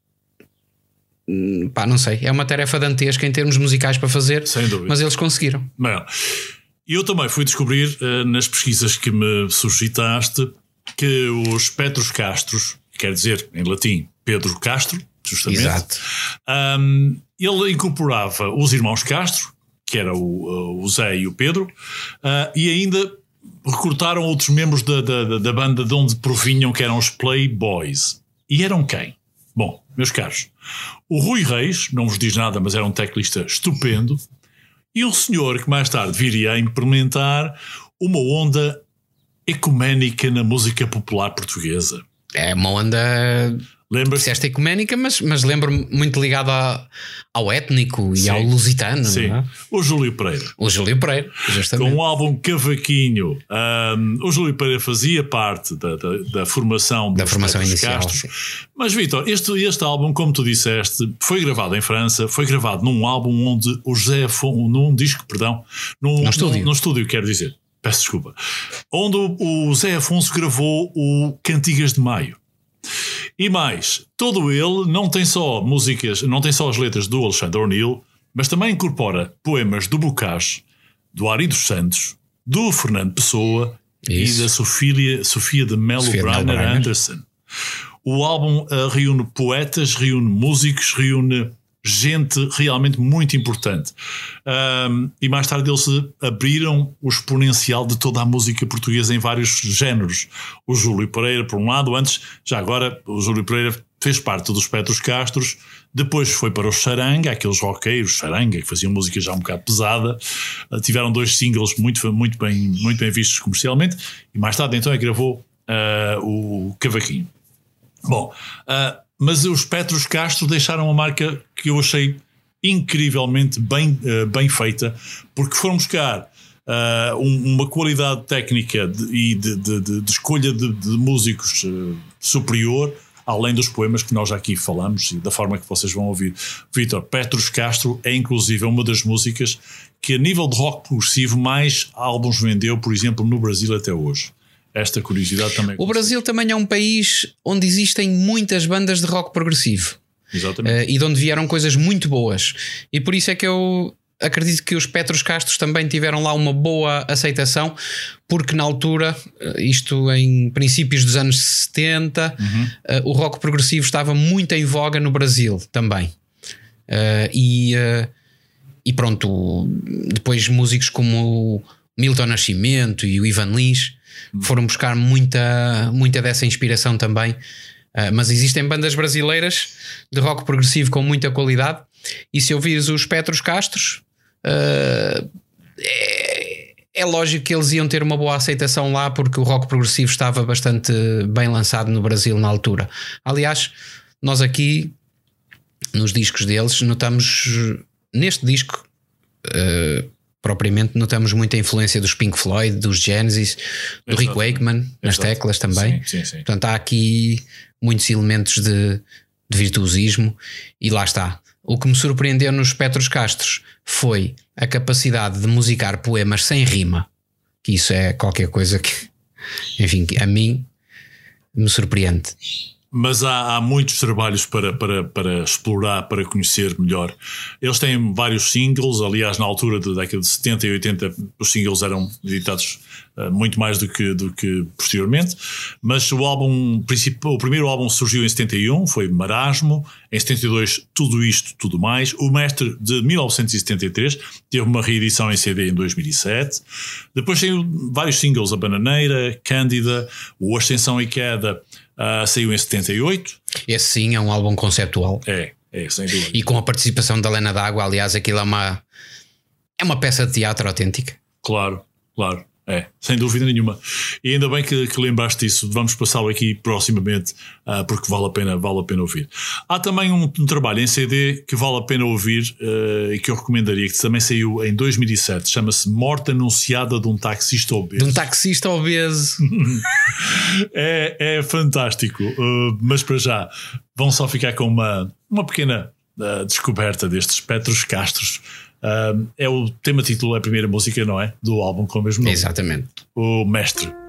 pá, não sei, é uma tarefa dantesca em termos musicais para fazer, Sem dúvida. mas eles conseguiram. Bem, eu também fui descobrir uh, nas pesquisas que me suscitaste que os Petros Castros, quer dizer em latim Pedro Castro, justamente, Exato. Um, ele incorporava os irmãos Castro, que era o, o Zé e o Pedro, uh, e ainda recrutaram outros membros da, da, da banda de onde provinham, que eram os Playboys. E eram quem? Meus caros, o Rui Reis, não vos diz nada, mas era um teclista estupendo, e um senhor que mais tarde viria a implementar uma onda ecuménica na música popular portuguesa. É uma onda. Lembras-te? Disseste ecuménica, mas, mas lembro-me muito ligado a- ao étnico e Sim. ao lusitano. Sim, é? o Júlio Pereira. O Júlio Pereira, justamente. Com o álbum Cavaquinho, um, o Júlio Pereira fazia parte da, da, da formação Da dos formação inicial, Castros. Mas, Vitor, este, este álbum, como tu disseste, foi gravado em França, foi gravado num álbum onde o José Afonso, num disco, perdão, num, Num estúdio. num, num estúdio, quero dizer, peço desculpa, onde o, o Zé Afonso gravou o Cantigas de Maio. E mais, todo ele não tem só músicas, não tem só as letras do Alexandre O'Neill, mas também incorpora poemas do Bocage, do Ari dos Santos, do Fernando Pessoa Isso. e da Sofia, Sofia de Melo Breiner. Anderson. O álbum ah, reúne poetas, reúne músicos, reúne gente realmente muito importante. Ahm, e mais tarde eles abriram o exponencial de toda a música portuguesa em vários géneros. O Júlio Pereira, por um lado, antes, já agora, o Júlio Pereira fez parte dos Petros Castros, depois foi para os Charanga, aqueles roqueiros Charanga, que faziam música já um bocado pesada. Ah, tiveram dois singles muito, muito, bem, muito bem vistos comercialmente, e mais tarde então é que gravou ah, o Cavaquinho. Bom, ah, mas os Petros Castro deixaram uma marca que eu achei incrivelmente bem, ah, bem feita, porque foram buscar ah, um- uma qualidade técnica de- e de, de- de- escolha de, músicos ah, superior, além dos poemas que nós já aqui falamos e da forma que vocês vão ouvir. Vitor, Petros Castro é inclusive uma das músicas que, a nível de rock progressivo, mais álbuns vendeu, por exemplo, no Brasil até hoje. Esta curiosidade também. O Brasil também é um país onde existem muitas bandas de rock progressivo. Exatamente. Eh, e de onde vieram coisas muito boas. E por isso é que eu acredito que os Petros Castros também tiveram lá uma boa aceitação, porque na altura, eh, isto em princípios dos anos 70, eh, o rock progressivo estava muito em voga no Brasil também. Eh, e, eh, e pronto, depois músicos como o Milton Nascimento e o Ivan Lins foram buscar muita, muita dessa inspiração também. Uh, mas existem bandas brasileiras de rock progressivo com muita qualidade. E se ouvires os Petros Castros, uh, é, é lógico que eles iam ter uma boa aceitação lá, porque o rock progressivo estava bastante bem lançado no Brasil na altura. Aliás, nós aqui nos discos deles notamos neste disco. uh, propriamente notamos muita influência dos Pink Floyd, dos Genesis, do Rick Exato. Wakeman nas Exato. teclas também. Sim, sim, sim. Portanto, há aqui muitos elementos de, de virtuosismo e lá está. O que me surpreendeu nos Petros Castros foi a capacidade de musicar poemas sem rima, que isso é qualquer coisa que, enfim, a mim me surpreende. Mas há, há muitos trabalhos para, para, para explorar, para conhecer melhor. Eles têm vários singles, aliás, na altura da década de 70 e 80, os singles eram editados eh, muito mais do que, do que posteriormente. Mas o álbum, o primeiro álbum surgiu em 71, foi Marasmo. Em 72, Tudo Isto, Tudo Mais. O Mestre, de 1973, teve uma reedição em CD em 2007. Depois saiu vários singles, A Bananeira, Cândida, O Ascensão e Queda, ah, saiu em 78. Esse sim é um álbum conceptual É, é, sem dúvida. e com a participação da Lena D'Água, aliás, aquilo é uma, é uma peça de teatro autêntica. Claro, claro. É, sem dúvida nenhuma. E ainda bem que, que lembraste disso. Vamos passá-lo aqui proximamente, ah, porque vale a pena, vale a pena ouvir. Há também um, um trabalho em CD que vale a pena ouvir ah, e que eu recomendaria, que também saiu em 2007. Chama-se Morte Anunciada de um Taxista Obeso. De um taxista obeso. É, é fantástico. Uh, mas para já, vão só ficar com uma, uma pequena uh, descoberta destes Petros Castros. Uh, é o tema título, é a primeira música, não é? Do álbum com o mesmo nome. Exatamente. O Mestre.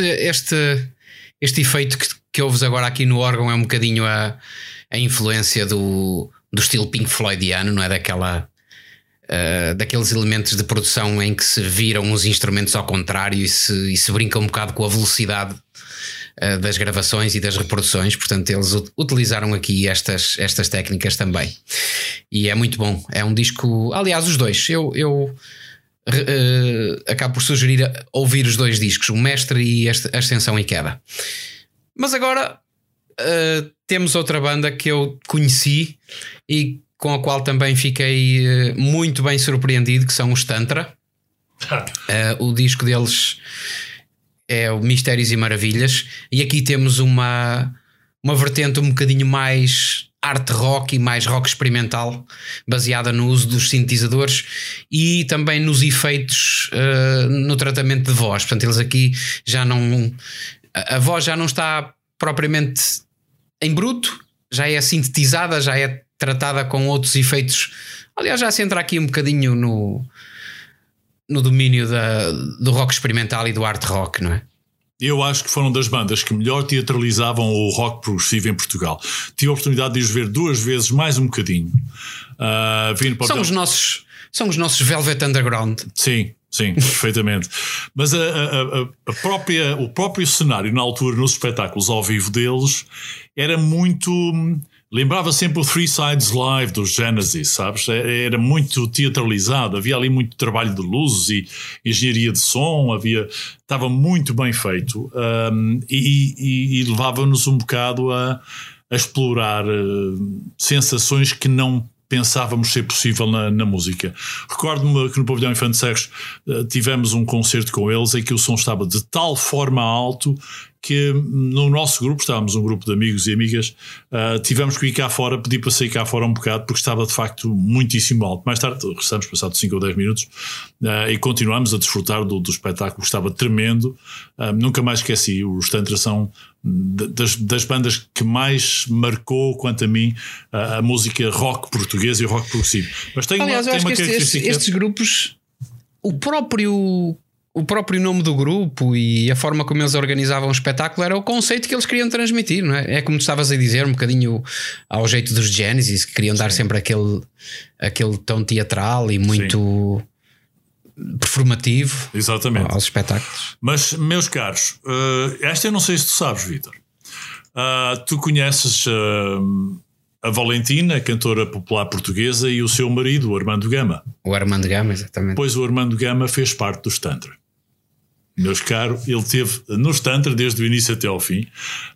Este, este efeito que, que ouves agora aqui no órgão é um bocadinho a, a influência do, do estilo Pink Floydiano, não é? Daquela. Uh, daqueles elementos de produção em que se viram os instrumentos ao contrário e se, e se brinca um bocado com a velocidade uh, das gravações e das reproduções. Portanto, eles ut- utilizaram aqui estas, estas técnicas também. E é muito bom. É um disco. Aliás, os dois. Eu, eu re- eh, acabo por sugerir a- ouvir os dois discos, o Mestre e este- Ascensão e Queda. Mas agora eh, temos outra banda que eu conheci e com a qual também fiquei eh, muito bem surpreendido, que são os Tantra. Eh, o disco deles é o Mistérios e Maravilhas, e aqui temos uma, uma vertente um bocadinho mais art rock e mais rock experimental, baseada no uso dos sintetizadores e também nos efeitos eh, no tratamento de voz. Portanto, eles aqui já não. A, a voz já não está propriamente em bruto, já é sintetizada, já é tratada com outros efeitos. Aliás, já se entra aqui um bocadinho no, no domínio da, do rock experimental e do art rock, não é? Eu acho que foram das bandas que melhor teatralizavam o rock progressivo em Portugal. Tive a oportunidade de os ver duas vezes, mais um bocadinho. Ah, vim para São os nossos, são os nossos Velvet Underground. Sim, sim, perfeitamente. Mas a, a- a- a própria, o próprio cenário, na altura, nos espetáculos ao vivo deles, era muito. Lembrava sempre o Three Sides Live dos Genesis, sabes? Era era muito teatralizado, havia ali muito trabalho de luzes e engenharia de som, havia, estava muito bem feito um, e, e- e levava-nos um bocado a, a explorar uh, sensações que não pensávamos ser possível na, na música. Recordo-me que no Pavilhão Infante Sexo eh, tivemos um concerto com eles em que o som estava de tal forma alto que no nosso grupo, estávamos um grupo de amigos e amigas, eh, tivemos que ir cá fora, pedir para sair cá fora um bocado porque estava de facto muitíssimo alto. Mais tarde, regressamos passados 5 ou 10 minutos eh, e continuamos a desfrutar do, do espetáculo, estava tremendo. Eh, nunca mais esqueci, os Tantra são das, das bandas que mais marcou, quanto a mim, a, a música rock português e rock progressivo. Mas tem Aliás, uma, tem que uma estes, característica. estes grupos, o próprio. O próprio nome do grupo e a forma como eles organizavam o espetáculo era o conceito que eles queriam transmitir, não é? É como tu estavas a dizer, um bocadinho ao jeito dos Genesis, que queriam dar sempre aquele, aquele tom teatral e muito performativo Exatamente. aos espetáculos. Mas, meus caros, eh, esta eu não sei se tu sabes, Vitor. Ah, tu conheces ah, a Valentina, cantora popular portuguesa, e o seu marido, o Armando Gama. O Armando Gama, exatamente. Pois o Armando Gama fez parte dos Tantra. Meus caros, ele teve nos Tantra desde o início até ao fim,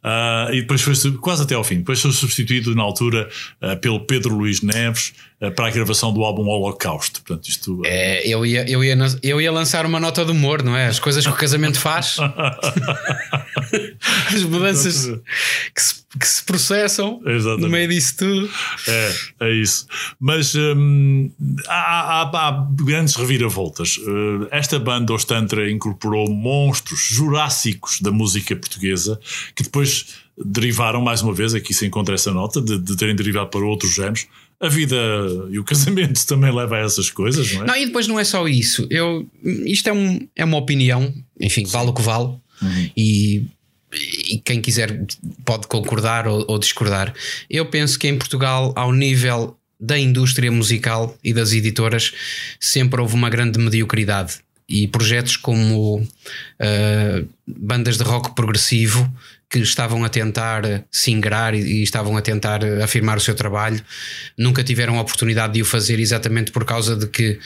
ah, e depois foi quase até ao fim. Depois foi substituído na altura ah, pelo Pedro Luís Neves para a gravação do álbum Holocausto. Portanto, isto É, eu, ia, eu, ia, eu ia lançar uma nota de humor, não é? As coisas que o casamento faz, as mudanças que se, que se processam Exatamente. no meio disso tudo. É, é isso. Mas hum, há, há- há grandes reviravoltas. Uh, esta banda, os Tantra, incorporou monstros jurássicos da música portuguesa que depois derivaram, mais uma vez, aqui se encontra essa nota, de, de terem derivado para outros géneros. A vida e o casamento também leva a essas coisas, não é? Não, e depois não é só isso. Eu, isto é, um, é uma opinião, enfim, vale o que vale. E, e quem quiser pode concordar ou, ou discordar. Eu penso que em Portugal, ao nível da indústria musical e das editoras, sempre houve uma grande mediocridade. E projetos como ah, bandas de rock progressivo que estavam a tentar se ingrar e, e estavam a tentar afirmar o seu trabalho, nunca tiveram a oportunidade de o fazer exatamente por causa de que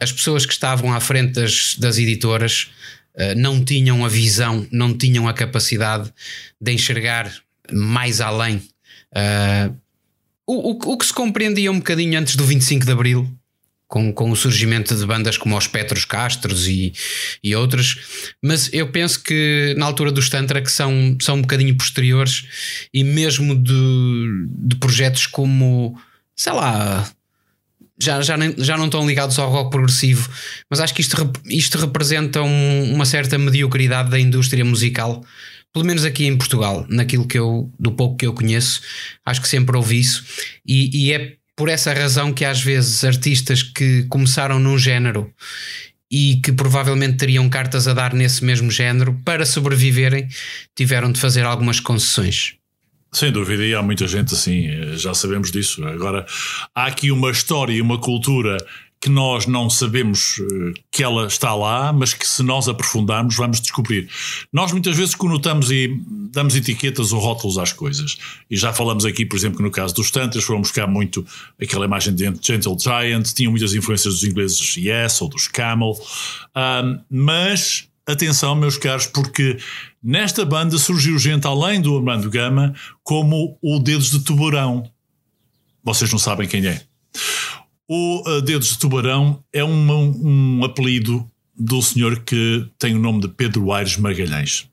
as pessoas que estavam à frente das, das editoras eh, não tinham a visão, não tinham a capacidade de enxergar mais além. Eh, o, o, o que se compreendia um bocadinho antes do 25 de Abril, com, com o surgimento de bandas como os Petros Castros e, e outras, mas eu penso que na altura dos Tantra que são, são um bocadinho posteriores e mesmo de, de projetos como, sei lá, já, já, nem- já não estão ligados ao rock progressivo, mas acho que isto, isto representa um- uma certa mediocridade da indústria musical, pelo menos aqui em Portugal, naquilo que eu, do pouco que eu conheço, acho que sempre ouvi isso, e, e é por essa razão que às vezes artistas que começaram num género e que provavelmente teriam cartas a dar nesse mesmo género, para sobreviverem, tiveram de fazer algumas concessões. Sem dúvida, e há muita gente assim, eh, já sabemos disso. Agora, há aqui uma história e uma cultura que nós não sabemos eh, que ela está lá, mas que se nós aprofundarmos vamos descobrir. Nós muitas vezes conotamos e damos etiquetas ou rótulos às coisas. E já falamos aqui, por exemplo, que no caso dos Tantras foram buscar muito aquela imagem de Gentle Giant, tinham muitas influências dos ingleses Yes ou dos Camel, um, mas atenção, meus caros, porque nesta banda surgiu gente além do Armando Gama, como o Dedos de Tubarão. Vocês não sabem quem é. O Dedos de Tubarão é um, um apelido do senhor que tem o nome de Pedro Aires Magalhães.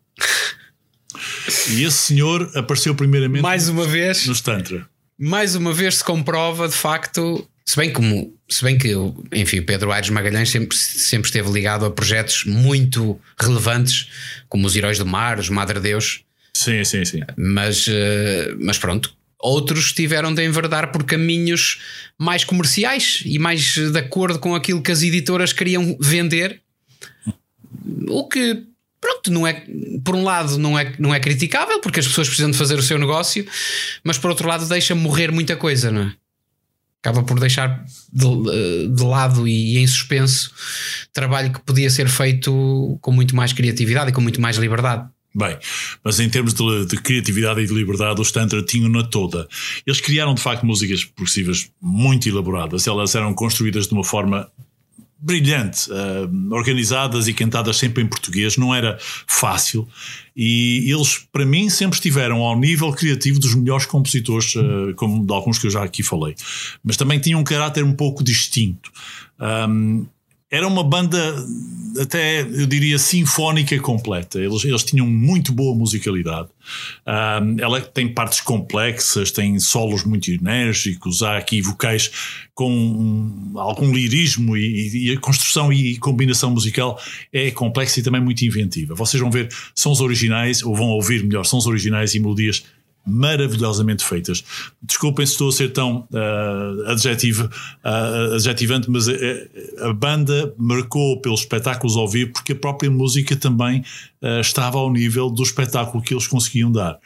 E esse senhor apareceu primeiramente Mais uma vez, nos Tantra. mais uma vez se comprova de facto, se bem como, se bem que enfim, Pedro Aires Magalhães sempre, sempre esteve ligado a projetos muito relevantes, como os Heróis do Mar, os Madre Deus, Sim, sim, sim. mas, eh, mas pronto. Outros tiveram de enverdar por caminhos mais comerciais e mais de acordo com aquilo que as editoras queriam vender. O que, pronto, não é, por um lado, não é, não é criticável, porque as pessoas precisam de fazer o seu negócio, mas por outro lado, deixa morrer muita coisa, não é? Acaba por deixar de, de lado e em suspenso trabalho que podia ser feito com muito mais criatividade e com muito mais liberdade. Bem, mas em termos de, de criatividade e de liberdade, os Tantra tinham-na toda. Eles criaram de facto músicas progressivas muito elaboradas, elas eram construídas de uma forma brilhante, ah, organizadas e cantadas sempre em português, não era fácil. E eles, para mim, sempre estiveram ao nível criativo dos melhores compositores, ah, como de alguns que eu já aqui falei. Mas também tinham um caráter um pouco distinto. Um, era uma banda até eu diria sinfónica completa. Eles, eles tinham muito boa musicalidade. Um, ela tem partes complexas, tem solos muito enérgicos, há aqui vocais com um, algum lirismo e, e, a construção e combinação musical é complexa e também muito inventiva. Vocês vão ver sons originais, ou vão ouvir melhor, sons originais e melodias maravilhosamente feitas. Desculpem se estou a ser tão uh, adjetivo, uh, adjetivante, mas a, a, banda marcou pelos espetáculos ao vivo porque a própria música também uh, estava ao nível do espetáculo que eles conseguiam dar.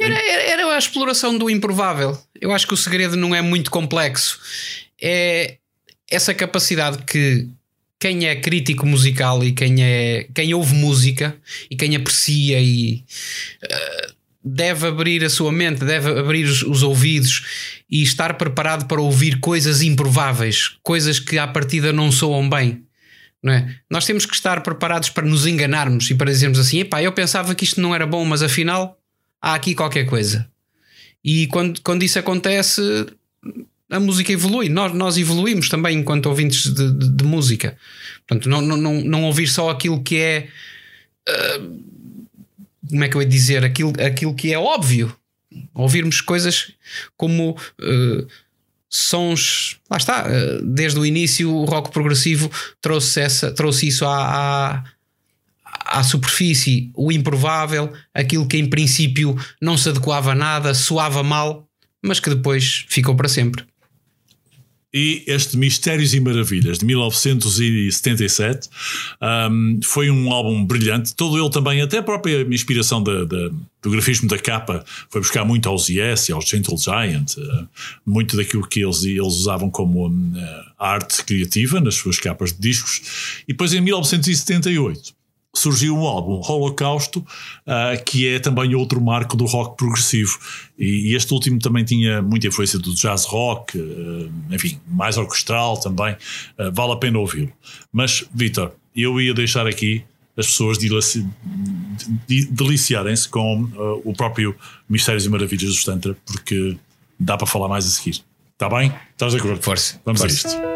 Era, era, a exploração do improvável. Eu acho que o segredo não é muito complexo. É essa capacidade que quem é crítico musical e quem é quem ouve música e quem aprecia e deve abrir a sua mente, deve abrir os, os, ouvidos e estar preparado para ouvir coisas improváveis, coisas que à partida não soam bem. Não é? Nós temos que estar preparados para nos enganarmos e para dizermos assim: epá, eu pensava que isto não era bom, mas afinal há aqui qualquer coisa. E quando, quando isso acontece, a música evolui. Nós, nós evoluímos também enquanto ouvintes de, de, de música. Portanto, não, não, não, não ouvir só aquilo que é. Uh, como é que eu ia dizer, aquilo, aquilo que é óbvio. Ouvirmos coisas como uh, sons. Lá está, uh, desde o início o rock progressivo trouxe, essa, trouxe isso à, à, à superfície, o improvável, aquilo que em princípio não se adequava a nada, soava mal, mas que depois ficou para sempre. E este Mistérios e Maravilhas de 1977 um, foi um álbum brilhante. Todo ele também, até a própria inspiração da, da, do grafismo da capa, foi buscar muito aos Yes e aos Gentle Giant, uh, muito daquilo que eles, eles usavam como uh, arte criativa nas suas capas de discos. E depois em 1978 surgiu um álbum, Holocausto, uh, que é também outro marco do rock progressivo. E, e, este último também tinha muita influência do jazz rock, uh, enfim, mais orquestral também. Uh, vale a pena ouvi-lo. Mas, Vitor, eu ia deixar aqui as pessoas delici de, deliciarem-se com o próprio Mistérios e Maravilhas do Tantra, porque dá para falar mais a seguir. Está bem? Estás de acordo? Força. Vamos Força. a isto.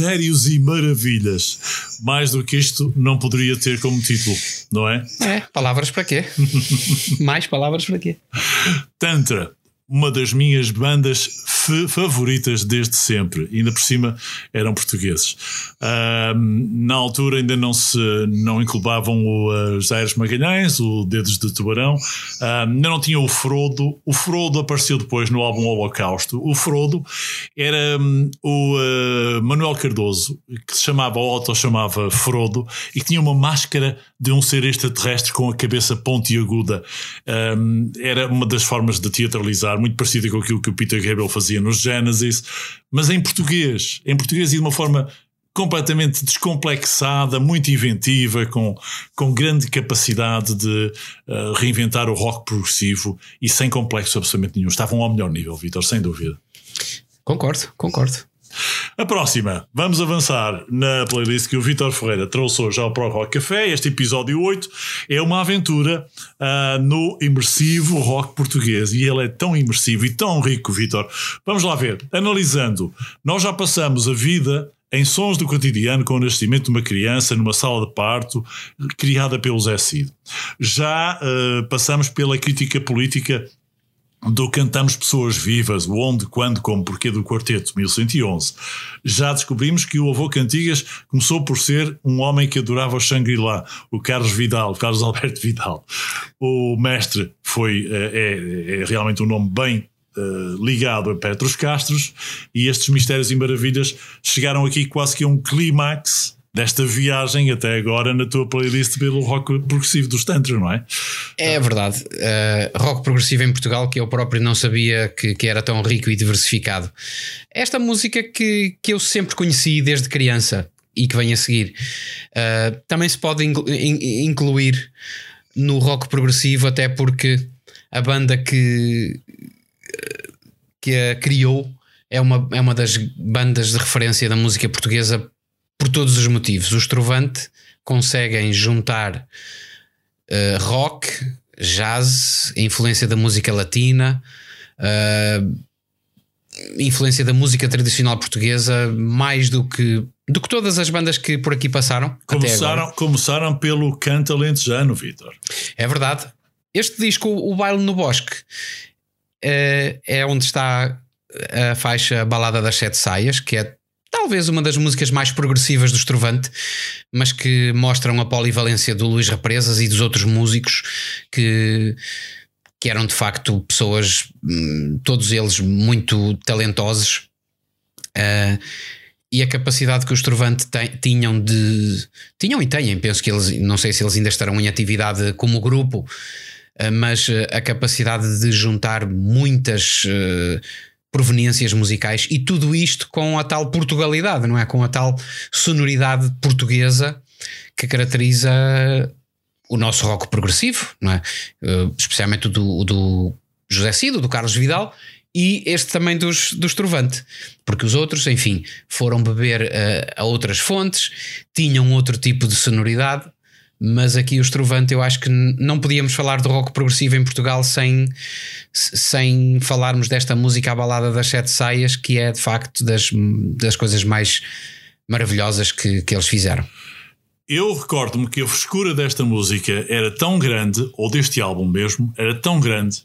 Mistérios e maravilhas. Mais do que isto, não poderia ter como título, não é? É, palavras para quê? Mais palavras para quê? Tantra, uma das minhas bandas favoritas desde sempre. Ainda por cima eram portugueses. Ahm, na altura ainda não se não inclubavam o, os Aires Magalhães, o Dedos de Tubarão. Ainda não tinha o Frodo. O Frodo apareceu depois no álbum Holocausto. O Frodo era hum, o ah, Manuel Cardoso, que se chamava, ou auto-chamava Frodo, e que tinha uma máscara de um ser extraterrestre com a cabeça pontiaguda. Um, era uma das formas de teatralizar, muito parecida com aquilo que o Peter Gabriel fazia nos Genesis, mas em português. Em português e de uma forma completamente descomplexada, muito inventiva, com, com grande capacidade de uh, reinventar o rock progressivo e sem complexo absolutamente nenhum. Estavam ao melhor nível, Vitor, sem dúvida. Concordo, concordo. A próxima, vamos avançar na playlist que o Vitor Ferreira trouxe hoje ao Pro Rock Café. Este episódio 8 é uma aventura ah, no imersivo rock português e ele é tão imersivo e tão rico, Vitor. Vamos lá ver. Analisando, nós já passamos a vida em sons do cotidiano com o nascimento de uma criança numa sala de parto criada pelo Zé Cid. Já ah, passamos pela crítica política do Cantamos Pessoas Vivas, o Onde, Quando, Como, Porquê do Quarteto, 1111. Já descobrimos que o avô Cantigas começou por ser um homem que adorava o Shangri-La, o Carlos Vidal, Carlos Alberto Vidal. O mestre foi, eh, é, é realmente um nome bem eh, ligado a Petros Castros e estes mistérios e maravilhas chegaram aqui quase que a um clímax desta viagem até agora na tua playlist pelo rock progressivo dos Tantra, não é? É verdade. Uh, rock progressivo em Portugal, que eu próprio não sabia que, que era tão rico e diversificado. Esta música que, que eu sempre conheci desde criança e que vem a seguir, uh, também se pode inclu- in- incluir no rock progressivo, até porque a banda que, que a criou é uma, é uma das bandas de referência da música portuguesa por todos os motivos. Os Trovante conseguem juntar uh, rock, jazz, influência da música latina, uh, influência da música tradicional portuguesa, mais do que, do que todas as bandas que por aqui passaram. Começaram, começaram pelo canto alentejano, Vitor. É verdade. Este disco, O Baile no Bosque, é, é onde está a faixa Balada das Sete Saias, que é talvez uma das músicas mais progressivas do Estrovante, mas que mostram a polivalência do Luís Represas e dos outros músicos que, que eram de facto pessoas, hum, todos eles muito talentosos. Ah, e a capacidade que os Trovante tinham de. tinham e têm, penso que eles, não sei se eles ainda estarão em atividade como grupo, eh, mas eh, a capacidade de juntar muitas eh, proveniências musicais e tudo isto com a tal Portugalidade, não é? Com a tal sonoridade portuguesa que caracteriza o nosso rock progressivo, não é? Eh, especialmente o do, do José Cido, do Carlos Vidal e este também dos, dos Trovante, porque os outros, enfim, foram beber eh, a outras fontes, tinham outro tipo de sonoridade, mas aqui os Trovante eu acho que não podíamos falar de rock progressivo em Portugal sem, sem falarmos desta música, a balada das sete saias, que é de facto das, das coisas mais maravilhosas que, que eles fizeram. Eu recordo-me que a frescura desta música era tão grande, ou deste álbum mesmo, era tão grande,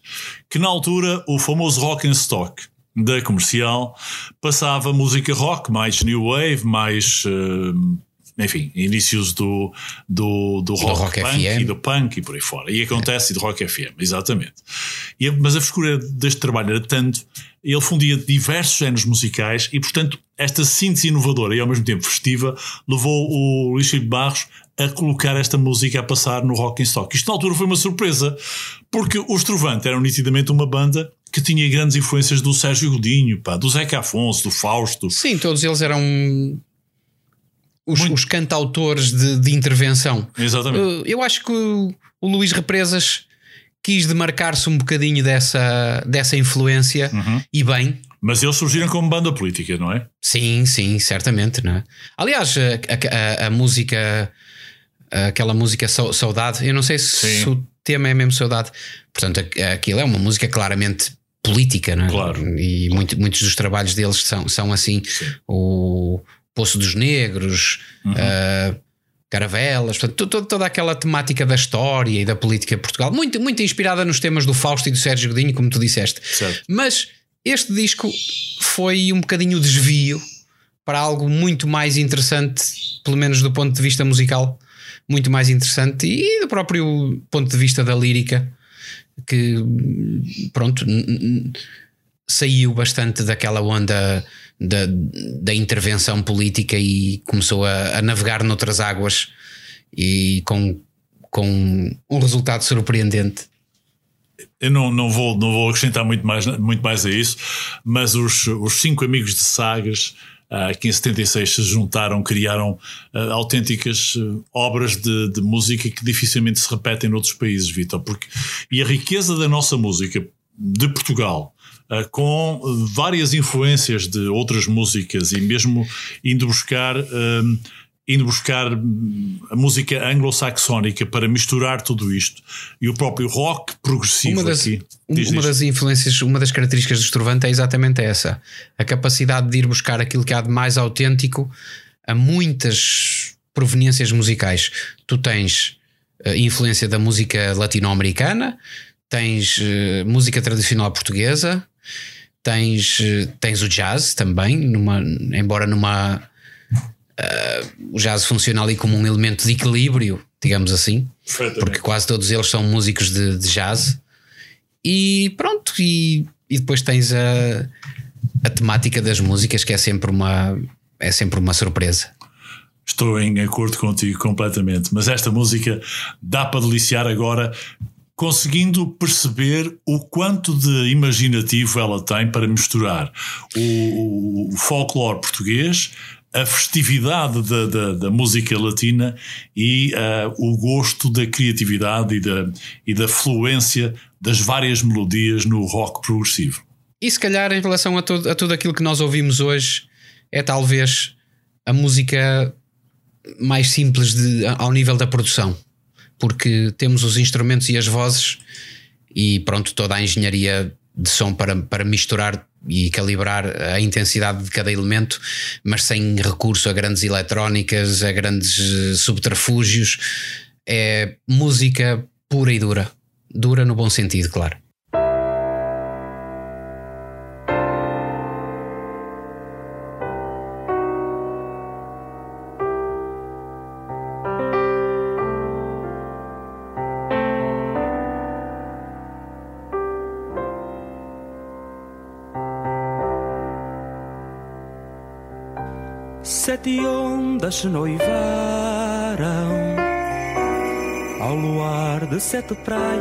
que na altura o famoso Rock and Stock da comercial passava música rock, mais new wave, mais. eh, enfim, inícios do, do, do rock, rock punk FM. e do punk e por aí fora. E acontece e do rock FM, exatamente. E mas a frescura deste trabalho era tanto, ele fundia diversos géneros musicais e, portanto, esta síntese inovadora e ao mesmo tempo festiva levou o Luís Filipe Barros a colocar esta música a passar no Rock in Stock. Isto na altura foi uma surpresa, porque os Trovante eram nitidamente uma banda que tinha grandes influências do Sérgio Godinho, pá, do Zeca Afonso, do Fausto. Sim, todos eles eram os, Muito. os cantautores de, de intervenção. Exatamente. Eu acho que o, o Luís Represas quis demarcar-se um bocadinho dessa, dessa influência Uhum. e bem. Mas eles surgiram como banda política, não é? Sim, sim, certamente, não é? Aliás, a, a- a- música aquela música Sau- Saudade. Eu não sei se, o tema é mesmo Saudade. Portanto, aqu- aquilo é uma música claramente política, não é? Claro. E muito- muitos dos trabalhos deles são, são assim: o Poço dos Negros, ah, Caravelas, portanto, to- to- toda aquela temática da história e da política de Portugal, muito, muito inspirada nos temas do Fausto e do Sérgio Godinho, como tu disseste. Certo. Mas este disco foi um bocadinho o desvio para algo muito mais interessante, pelo menos do ponto de vista musical, muito mais interessante e do próprio ponto de vista da lírica, que pronto, saiu bastante daquela onda da, da intervenção política e começou a, a navegar noutras águas e com, com um resultado surpreendente. Eu não, não, vou, não vou acrescentar muito mais, muito mais a isso, mas os, os cinco amigos de Sagas, ah, que em 76 se juntaram, criaram ah, autênticas ah, obras de, de música que dificilmente se repetem noutros países, Vitor. Porque, e a riqueza da nossa música de Portugal, ah, com ah, várias influências de outras músicas e mesmo indo buscar. ah, indo buscar hum, a música anglo-saxónica para misturar tudo isto e o próprio rock progressivo Uma das, aqui. Diz, uma diz. das influências, uma das características do Estrovante é exatamente essa: a capacidade de ir buscar aquilo que há de mais autêntico a muitas proveniências musicais. Tu tens a influência da música latino-americana, tens eh, música tradicional portuguesa, tens, eh, tens o jazz também, numa, embora numa. eh, o jazz funciona ali como um elemento de equilíbrio, digamos assim porque quase todos eles são músicos de, de jazz. E pronto, e, e depois tens a, a temática das músicas, que é sempre uma, é sempre uma surpresa. Estou em acordo contigo completamente, mas esta música dá para deliciar agora, conseguindo perceber o quanto de imaginativo ela tem para misturar o, o folclore português, a festividade da, da, da música latina e ah, o gosto da criatividade e da, e da fluência das várias melodias no rock progressivo. E se calhar, em relação a, todo, a tudo aquilo que nós ouvimos hoje, é talvez a música mais simples de, ao nível da produção, porque temos os instrumentos e as vozes e pronto, toda a engenharia de som para, para misturar e calibrar a intensidade de cada elemento, mas sem recurso a grandes eletrónicas, a grandes eh, subterfúgios. É música pura e dura. Dura no bom sentido, claro. Sete ondas se noivaram ao luar de sete praias.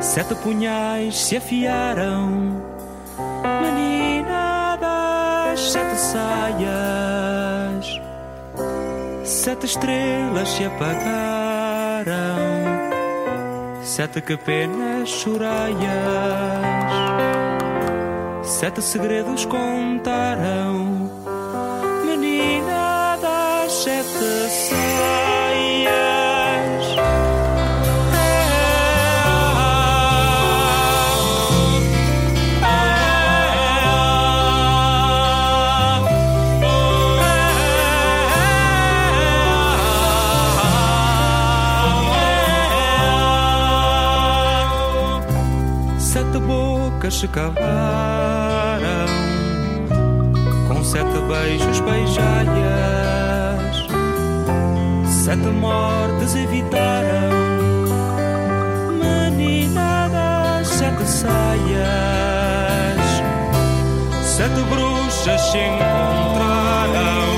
Sete punhais se afiaram, menina das sete saias. Sete estrelas se apagaram, sete que penas choraias. Sete segredos contaram, menina das sete saias. Sete bocas se cavaram com sete beijos beijaias. Sete mortes evitaram, menina das sete saias. Sete bruxas se encontraram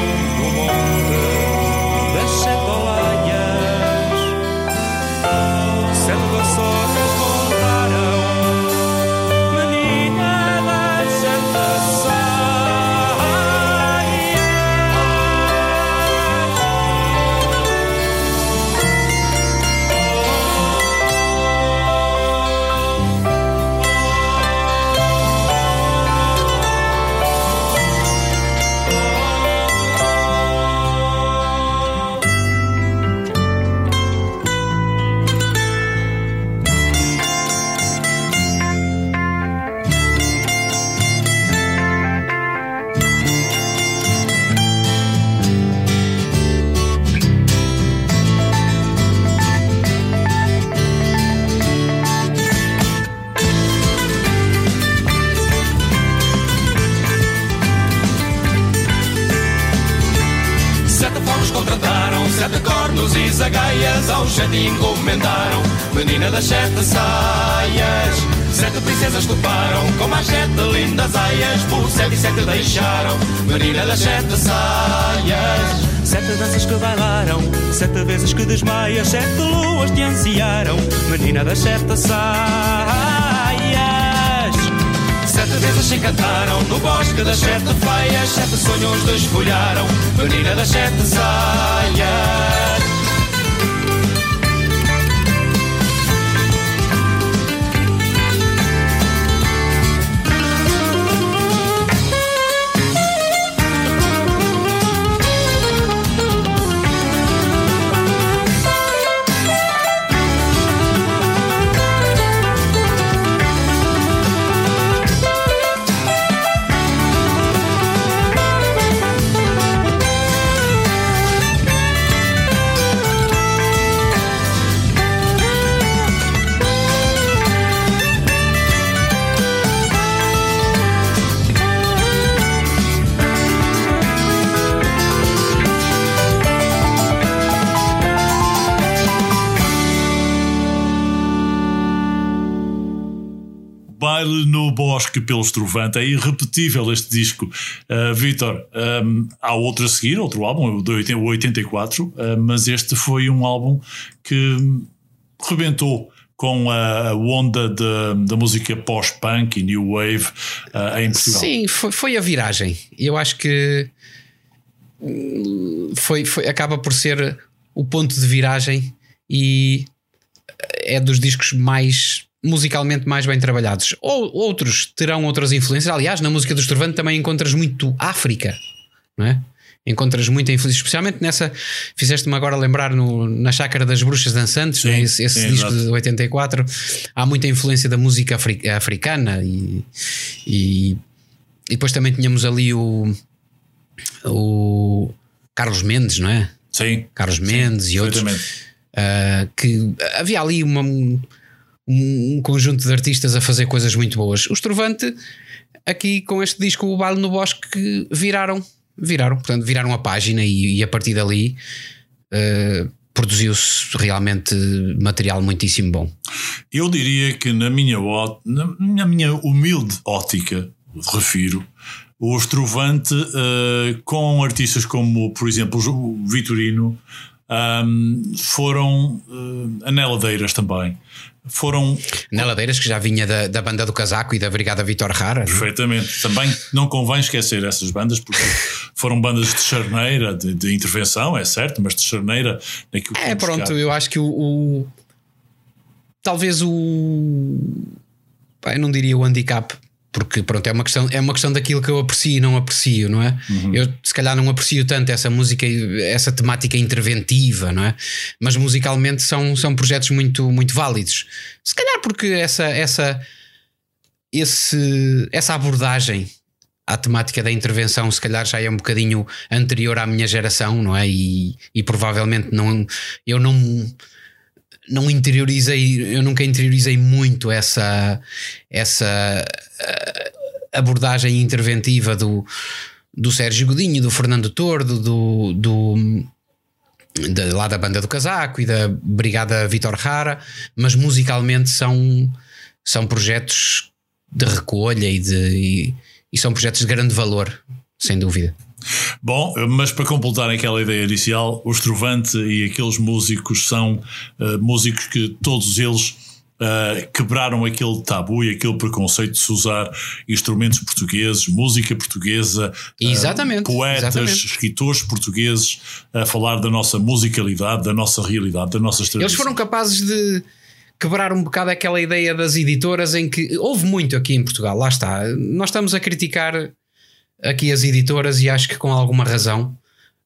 jardim comentaram Menina das sete saias Sete princesas toparam. Com mais sete lindas aias Por sete e sete deixaram. Menina das sete saias Sete danças que bailaram, sete vezes que desmaias, sete luas te ansiaram, menina das sete saias. Sete vezes se encantaram. No bosque das sete feias Sete sonhos desfolharam, menina das sete saias Bosque pelo Estrovante. É irrepetível este disco. Uh, Vitor, um, há outro a seguir, outro álbum, o de 80 o 84, uh, mas este foi um álbum que rebentou com a, onda da- da música pós-punk e new wave uh, em Portugal. Sim, foi, foi a viragem. Eu acho que hum, foi, foi, acaba por ser o ponto de viragem e é dos discos mais musicalmente mais bem trabalhados. Ou, outros terão outras influências. Aliás, na música do Estrovante também encontras muito África, não é? Encontras muita influência, especialmente nessa. Fizeste-me agora lembrar no, na Chácara das Bruxas Dançantes, Sim, é? esse, esse sim, disco exato. de 84. Há muita influência da música afri- africana e, e, e depois também tínhamos ali o, o Carlos Mendes, não é? Sim. Carlos Mendes e outros. ah, que havia ali uma- um, um conjunto de artistas a fazer coisas muito boas. O Estrovante, aqui com este disco, o Baile no Bosque, viraram, viraram, portanto, viraram a página e, e a partir dali ah, produziu-se realmente material muitíssimo bom. Eu diria que na minha, na, minha humilde ótica, refiro, o Estrovante, eh, com artistas como, por exemplo, o Vitorino, ahm, foram eh, aneladeiras também. Foram Neladeiras, que já vinha da, da banda do Casaco e da Brigada Vitor Rara. não é? perfeitamente. Também não convém esquecer essas bandas, porque foram bandas de charneira, de, de intervenção, é certo, mas de charneira naquilo É, iam buscar. pronto, eu acho que o. o- talvez o. eu não diria o handicap, porque pronto, é uma questão, é uma questão daquilo que eu aprecio e não aprecio, não é? Eu se calhar não aprecio tanto essa música, essa temática interventiva, não é? Mas musicalmente são, são projetos muito, muito válidos. Se calhar porque essa, essa, esse, essa abordagem à temática da intervenção, se calhar já é um bocadinho anterior à minha geração, não é? E, e provavelmente não, eu não, não interiorizei, eu nunca interiorizei muito essa, essa eh, abordagem interventiva do, do Sérgio Godinho, do Fernando Tordo, do, do da- lá da banda do casaco e da Brigada Vitor Rara, mas musicalmente são, são projetos de recolha e, de, e, e são projetos de grande valor, sem dúvida. Bom, mas para completar aquela ideia inicial, o Estrovante e aqueles músicos são eh, músicos que todos eles eh, quebraram aquele tabu e aquele preconceito de se usar instrumentos portugueses, música portuguesa, eh, Exatamente, poetas, exatamente. escritores portugueses a falar da nossa musicalidade, da nossa realidade, da nossa tradição. Eles foram capazes de quebrar um bocado aquela ideia das editoras em que houve muito aqui em Portugal, lá está. Nós estamos a criticar aqui as editoras e acho que com alguma razão.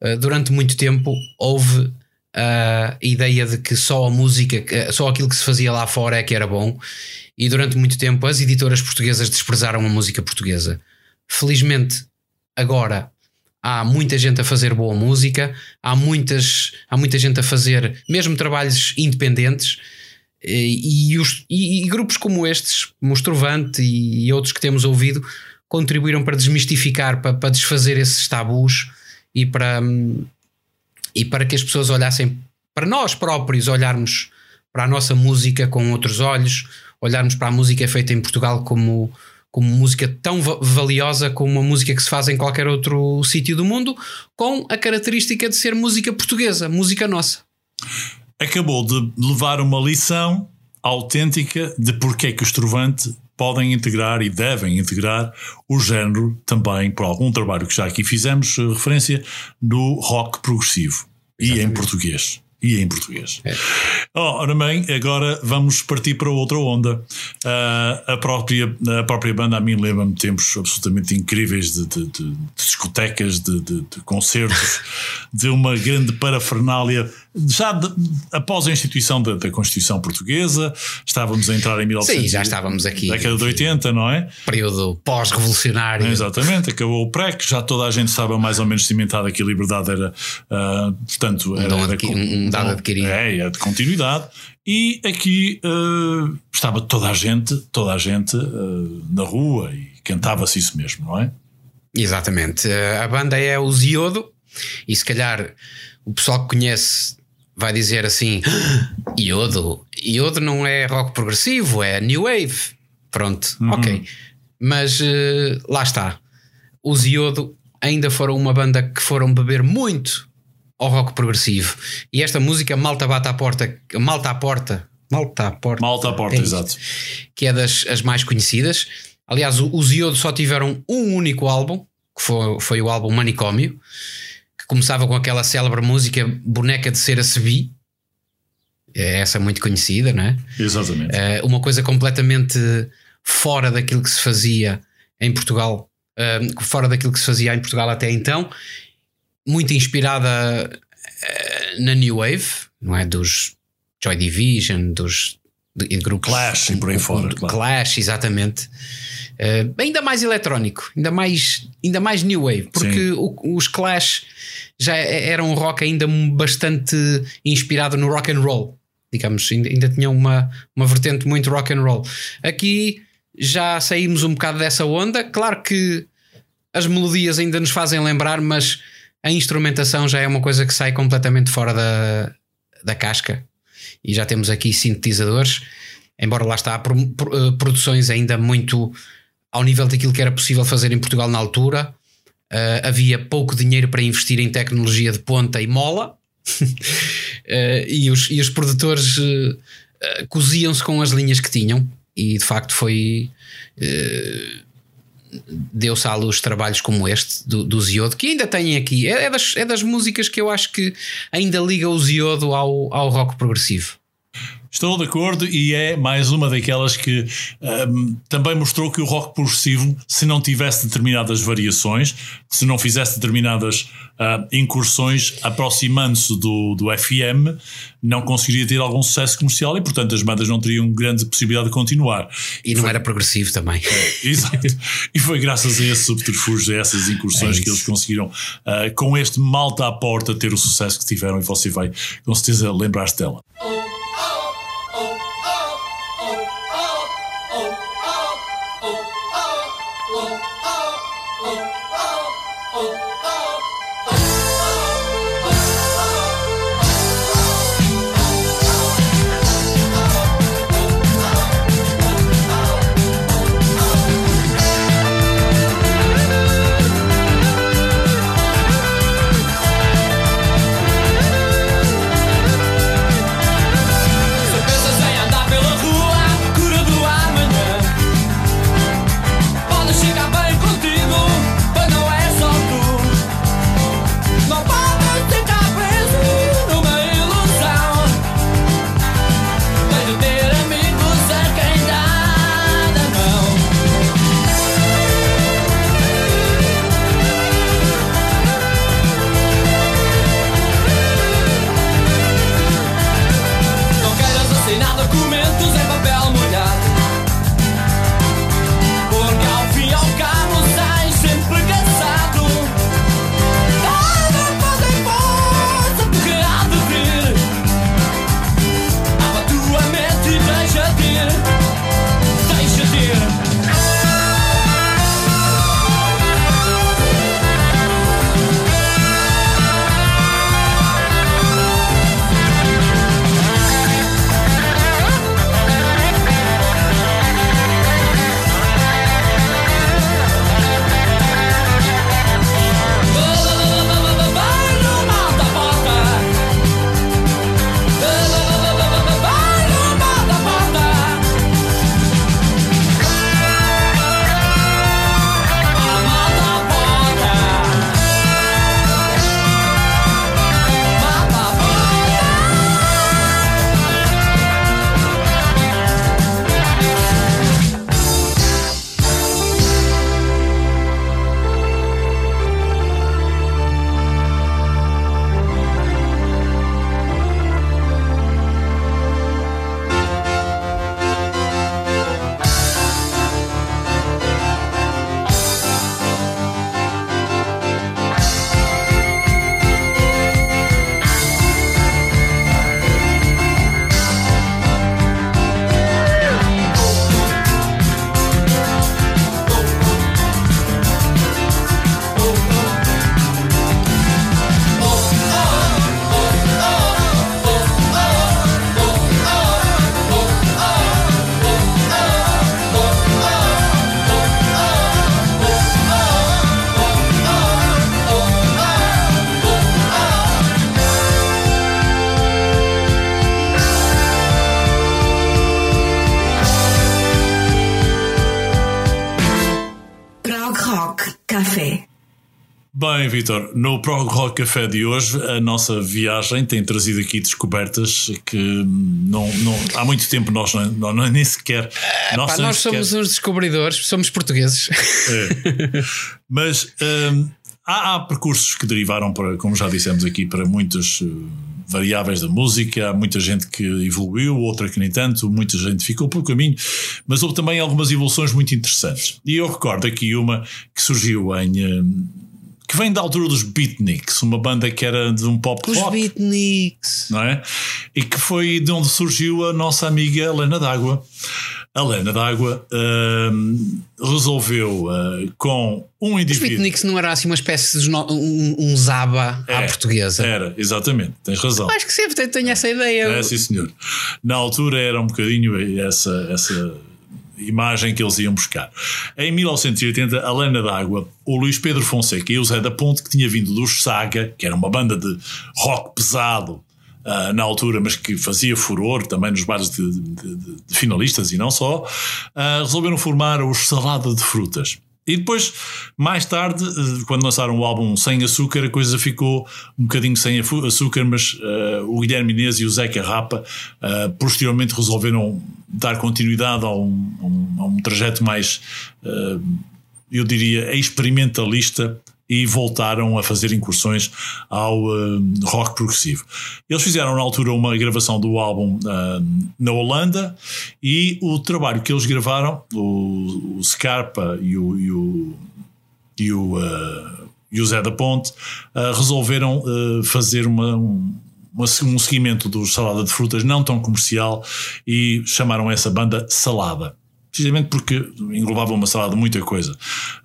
Uh, Durante muito tempo houve a ideia de que só a música, que- só aquilo que se fazia lá fora é que era bom, e durante muito tempo as editoras portuguesas desprezaram a música portuguesa. Felizmente, agora há muita gente a fazer boa música, há, muitas, há muita gente a fazer mesmo trabalhos independentes. E, e os, e- e grupos como estes, como o Estrovante e, e outros que temos ouvido, contribuíram para desmistificar, para, para desfazer esses tabus e para, e para que as pessoas olhassem para nós próprios olharmos para a nossa música com outros olhos, olharmos para a música feita em Portugal como, como música tão va- valiosa como a música que se faz em qualquer outro sítio do mundo, com a característica de ser música portuguesa, música nossa. acabou de levar uma lição autêntica de porque é que os Trovante podem integrar e devem integrar o género também por algum trabalho que já aqui fizemos eh, referência no rock progressivo e em português. E em português. Oh, ora bem, agora vamos partir para outra onda. Ah, a, própria, a própria banda a mim lembra-me tempos absolutamente incríveis de, de- de- de discotecas, de, de- de concertos, de uma grande parafernália. Já de- após a instituição da, da Constituição Portuguesa, estávamos a entrar em 1900. Sim, já estávamos aqui. Década de 80, não é? Período pós-revolucionário. Exatamente, acabou o PREC, já toda a gente estava mais ou menos cimentada que a liberdade era, ah, portanto, era, dom era adqui- um dado adquirido. É, é de continuidade. E aqui ah, estava toda a gente, toda a gente ah, na rua e cantava-se isso mesmo, não é? Exatamente. A banda é o Ziodo, e se calhar o pessoal que conhece vai dizer assim: "Ah, Iodo. Iodo não é rock progressivo, é new wave. Pronto, ok. Mas eh, lá está. Os Iodo ainda foram uma banda que foram beber muito ao rock progressivo. E esta música, Malta Bate à Porta, Malta à Porta, Malta à Porta, Malta à porta, É exato. que é das as mais conhecidas. Aliás, os Iodo só tiveram um único álbum, que foi, foi o álbum Manicômio, começava com aquela célebre música Boneca de Cera Sebi. É essa muito conhecida, não é? Exatamente. Eh, uma coisa completamente fora daquilo que se fazia em Portugal, eh, fora daquilo que se fazia em Portugal até então, muito inspirada eh, na New Wave, não é? Dos Joy Division, dos de, de grupos Clash e por aí fora, claro. Clash, exatamente. Eh, ainda mais eletrónico, ainda mais, ainda mais New Wave, porque o- os Clash já eram um rock ainda bastante inspirado no rock and roll, digamos, ainda, ainda tinham uma, uma vertente muito rock and roll. Aqui já saímos um bocado dessa onda, claro que as melodias ainda nos fazem lembrar, mas a instrumentação já é uma coisa que sai completamente fora da, da casca. E já temos aqui sintetizadores, embora lá está, eh, produções ainda muito ao nível daquilo que era possível fazer em Portugal na altura. Eh, havia pouco dinheiro para investir em tecnologia de ponta e mola. Eh, e, os, e os produtores eh, coziam-se com as linhas que tinham, e de facto foi. deu-se à luz trabalhos como este do, do Ziodo, que ainda têm aqui. É, é das, é das músicas que eu acho que ainda liga o Ziodo ao, ao rock progressivo. Estou de acordo e é mais uma daquelas que ahm, também mostrou que o rock progressivo, se não tivesse determinadas variações, se não fizesse determinadas ah, incursões aproximando-se do, do FM, não conseguiria ter algum sucesso comercial e, portanto, as bandas não teriam grande possibilidade de continuar. E não era progressivo também. Exato. E foi graças a esse subterfúgio, a essas incursões É que eles conseguiram, ah, com este malta à porta, ter o sucesso que tiveram e você vai com certeza lembrar-se dela. Vitor, no Prog Rock Café de hoje, a nossa viagem tem trazido aqui descobertas que não, não há muito tempo nós, não, não nem sequer. Nós, Pá, nós somos uns descobridores, somos portugueses. É. Mas hum, há, há, percursos que derivaram, para, como já dissemos aqui, para muitas uh, variáveis da música. Há muita gente que evoluiu, outra que nem tanto, muita gente ficou pelo caminho, mas houve também algumas evoluções muito interessantes. E eu recordo aqui uma que surgiu em. Que vem da altura dos Beatniks, uma banda que era de um pop Os rock. Beatniks. Não é? E que foi de onde surgiu a nossa amiga Helena D'Água. A Helena D'Água uh, resolveu uh, com um indivíduo. Os Beatniks não era assim uma espécie de um, um zaba à É, portuguesa. Era, exatamente, tens razão. Acho que sempre tenho essa ideia. É, sim, senhor. Na altura era um bocadinho essa, essa imagem que eles iam buscar. Em 1980, a Lana d'Água, o Luís Pedro Fonseca e o Zé da Ponte, que tinha vindo dos Saga, que era uma banda de rock pesado uh, na altura, mas que fazia furor também nos bares de, de, de, finalistas e não só, uh, resolveram formar os Salada de Frutas. E depois, mais tarde, quando lançaram o álbum Sem Açúcar, a coisa ficou um bocadinho sem açúcar, mas uh, o Guilherme Inês e o Zeca Rapa uh, posteriormente resolveram dar continuidade a um, um, a um trajeto mais, uh, eu diria, experimentalista e voltaram a fazer incursões ao uh, rock progressivo. Eles fizeram na altura uma gravação do álbum uh, na Holanda e o trabalho que eles gravaram, o, o Scarpa e o, e o, e o, uh, e o Zé da Ponte, resolveram fazer uma, um, um seguimento do Salada de Frutas não tão comercial e chamaram essa banda Salada precisamente porque englobava uma salada de muita coisa.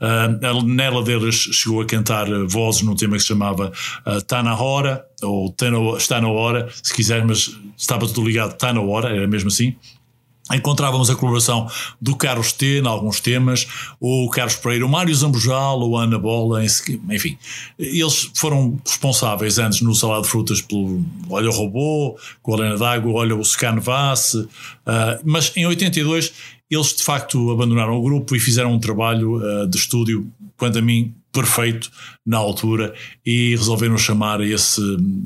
Uh, nela deles chegou a cantar vozes num tema que se chamava uh, na Hora, ou tá Está na Hora, se quiser, mas estava tudo ligado, Está na Hora, era mesmo assim. Encontrávamos a colaboração do Carlos T em alguns temas, ou o Carlos Pereira, o Mário Zambujal, ou a Ana Bola, enfim. Eles foram responsáveis antes no Salado de Frutas pelo Olha o Robô, com a Helena d'Água, Olha o Scan Vasse, uh, mas em 82 eles de facto abandonaram o grupo e fizeram um trabalho uh, de estúdio, quanto a mim, perfeito na altura e resolveram chamar a esse,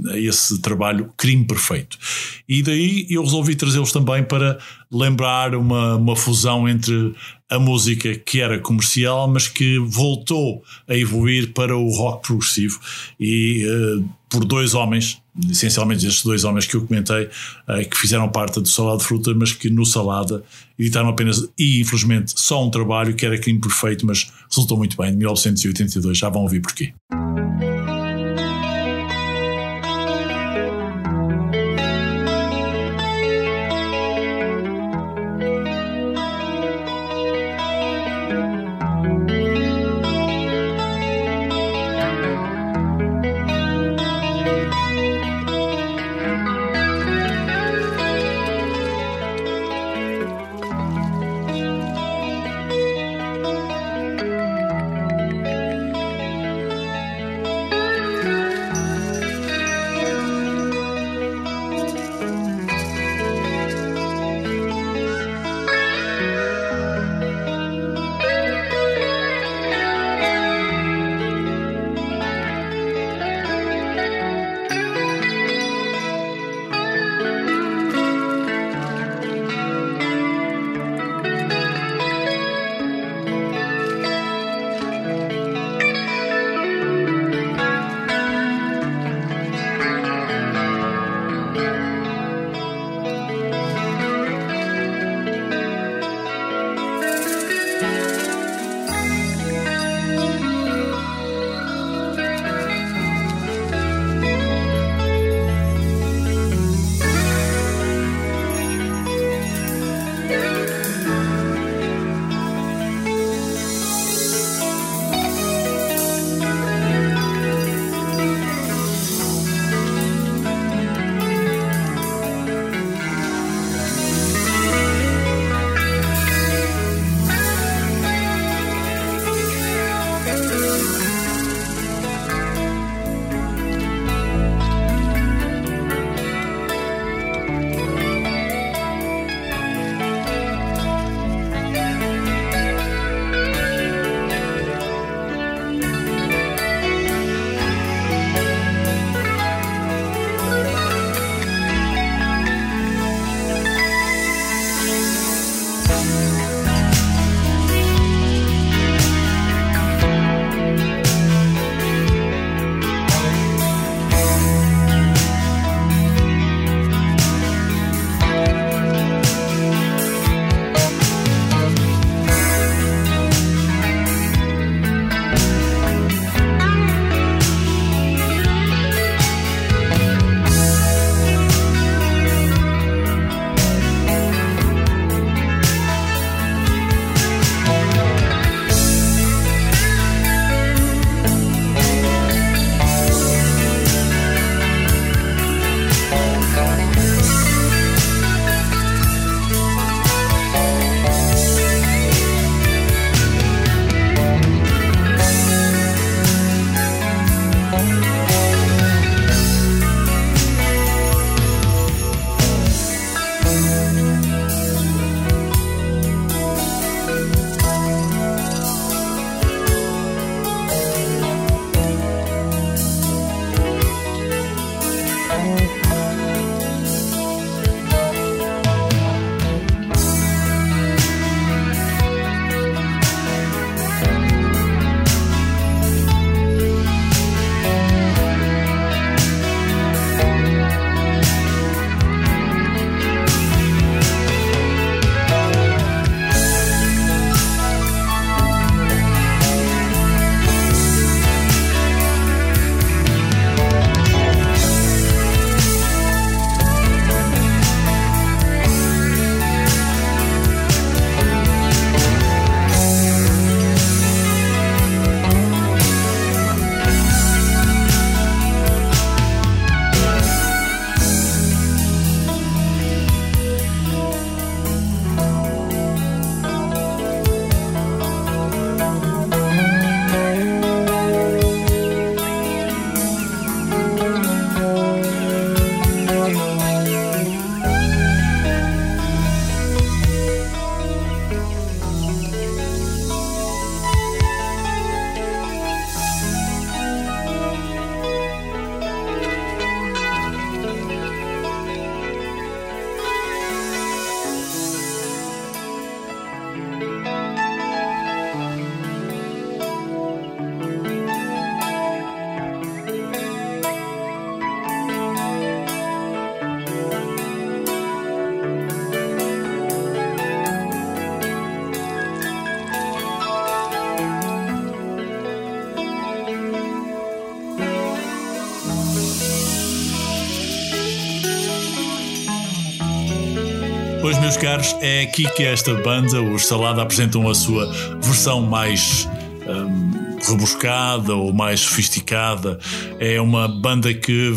a esse trabalho Crime Perfeito. E daí eu resolvi trazê-los também para lembrar uma, uma fusão entre a música que era comercial, mas que voltou a evoluir para o rock progressivo e uh, por dois homens, essencialmente estes dois homens que eu comentei, uh, que fizeram parte do Salada de Fruta, mas que no Salada editaram apenas, e infelizmente, só um trabalho que era crime perfeito, mas resultou muito bem, de 1982. Já vão ouvir porquê. Caros, é aqui que esta banda, os Salada, apresentam a sua versão mais hum, rebuscada ou mais sofisticada. É uma banda que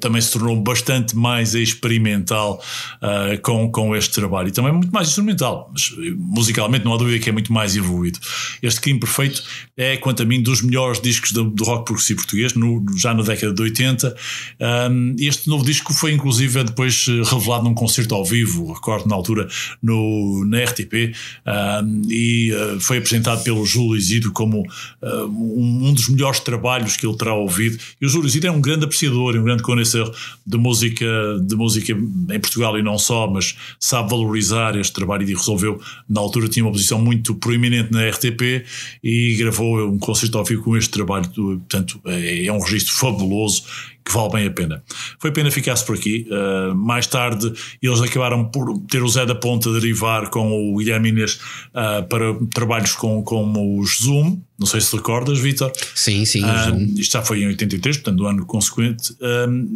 também se tornou bastante mais experimental uh, com, com este trabalho e também muito mais instrumental, mas musicalmente não há dúvida que é muito mais evoluído. Este Crime Perfeito é, quanto a mim, dos melhores discos do, do rock progressivo português, no, já na década de 80. Um, este novo disco foi, inclusive, depois revelado num concerto ao vivo, recordo na altura, no, na RTP, um, e uh, foi apresentado pelo Júlio Isidro como uh, um, um, dos melhores trabalhos que ele terá ouvido. E o Júlio Isidro é um grande apreciador um grande conhecedor de música, de música em Portugal e não só, mas sabe valorizar este trabalho e resolveu, na altura, tinha uma posição muito proeminente na RTP e gravou um concerto ao vivo com este trabalho. Portanto, é, é um registro fabuloso que vale bem a pena. Foi pena ficar-se por aqui. Uh, mais tarde, eles acabaram por ter o Zé da Ponta derivar com o Guilherme Inês uh, para trabalhos com, com os Zoom. Não sei se recordas, Vitor. Sim, sim. Uh, isto já foi em 83, portanto, no ano consequente.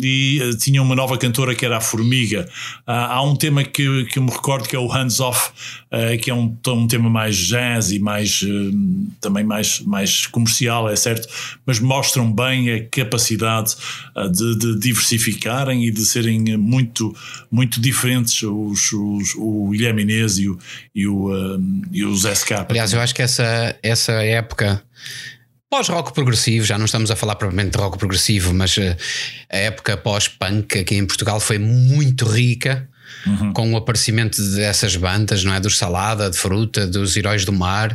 e tinha uma nova cantora que era a Formiga. há um tema que, que eu me recordo que é o Hands Off, que é um, um tema mais jazz e mais, também mais, mais comercial, é certo, mas mostram bem a capacidade de, de, diversificarem e de serem muito, muito diferentes os, os, o Guilherme Inês e o, e o, e o Zé. Aliás, eu acho que essa, essa época pós-rock progressivo, já não estamos a falar propriamente de rock progressivo, mas uh, a época pós-punk aqui em Portugal foi muito rica. Uhum. Com o aparecimento dessas bandas, não é? Dos Salada, de Fruta, dos Heróis do Mar,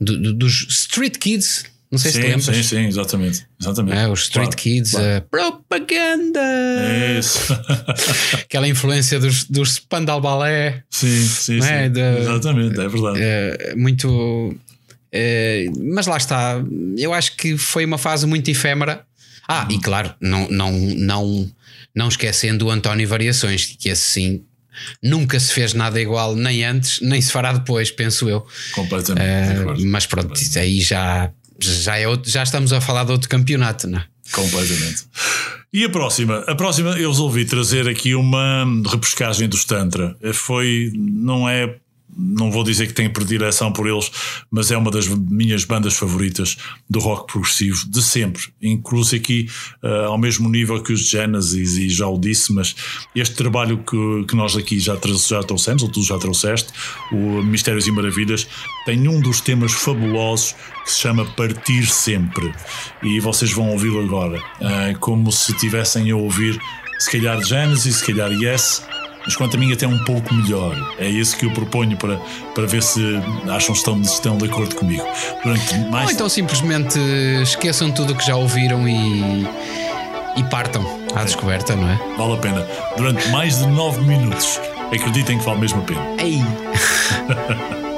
do, do, dos Street Kids, não sei sim, se te lembras. Sim, sim, exatamente. exatamente. É, os Street claro, Kids, claro. Uh, propaganda! É isso. Aquela influência dos, dos Spandal Ballet. Sim, sim, sim. É? De, exatamente, é verdade. É, muito. É, mas lá está. Eu acho que foi uma fase muito efêmera. Ah, e claro, não, não, não, não esquecendo o António Variações, que assim nunca se fez nada igual, nem antes, nem se fará depois, penso eu. Completamente. Uh, mas pronto, Completamente. aí já já, é outro, já estamos a falar de outro campeonato, não é? Completamente. E a próxima? A próxima eu resolvi trazer aqui uma repescagem dos Tantra. Foi, não é não vou dizer que tenho predileção por eles, mas é uma das minhas bandas favoritas do rock progressivo de sempre. Incluso aqui uh, ao mesmo nível que os Genesis, e já o disse, mas este trabalho que, que nós aqui já, já trouxemos, ou tu já trouxeste, o Mistérios e Maravilhas, tem um dos temas fabulosos que se chama Partir Sempre. E vocês vão ouvi-lo agora, uh, como se tivessem a ouvir, se calhar Genesis, se calhar Yes mas quanto a mim até um pouco melhor. É isso que eu proponho para, para ver se acham que estão, estão de acordo comigo. Durante mais... Ou então simplesmente esqueçam tudo o que já ouviram e, e partam à descoberta, não é? Vale a pena. Durante mais de 9 minutos. Acreditem que vale mesmo a pena. Ei!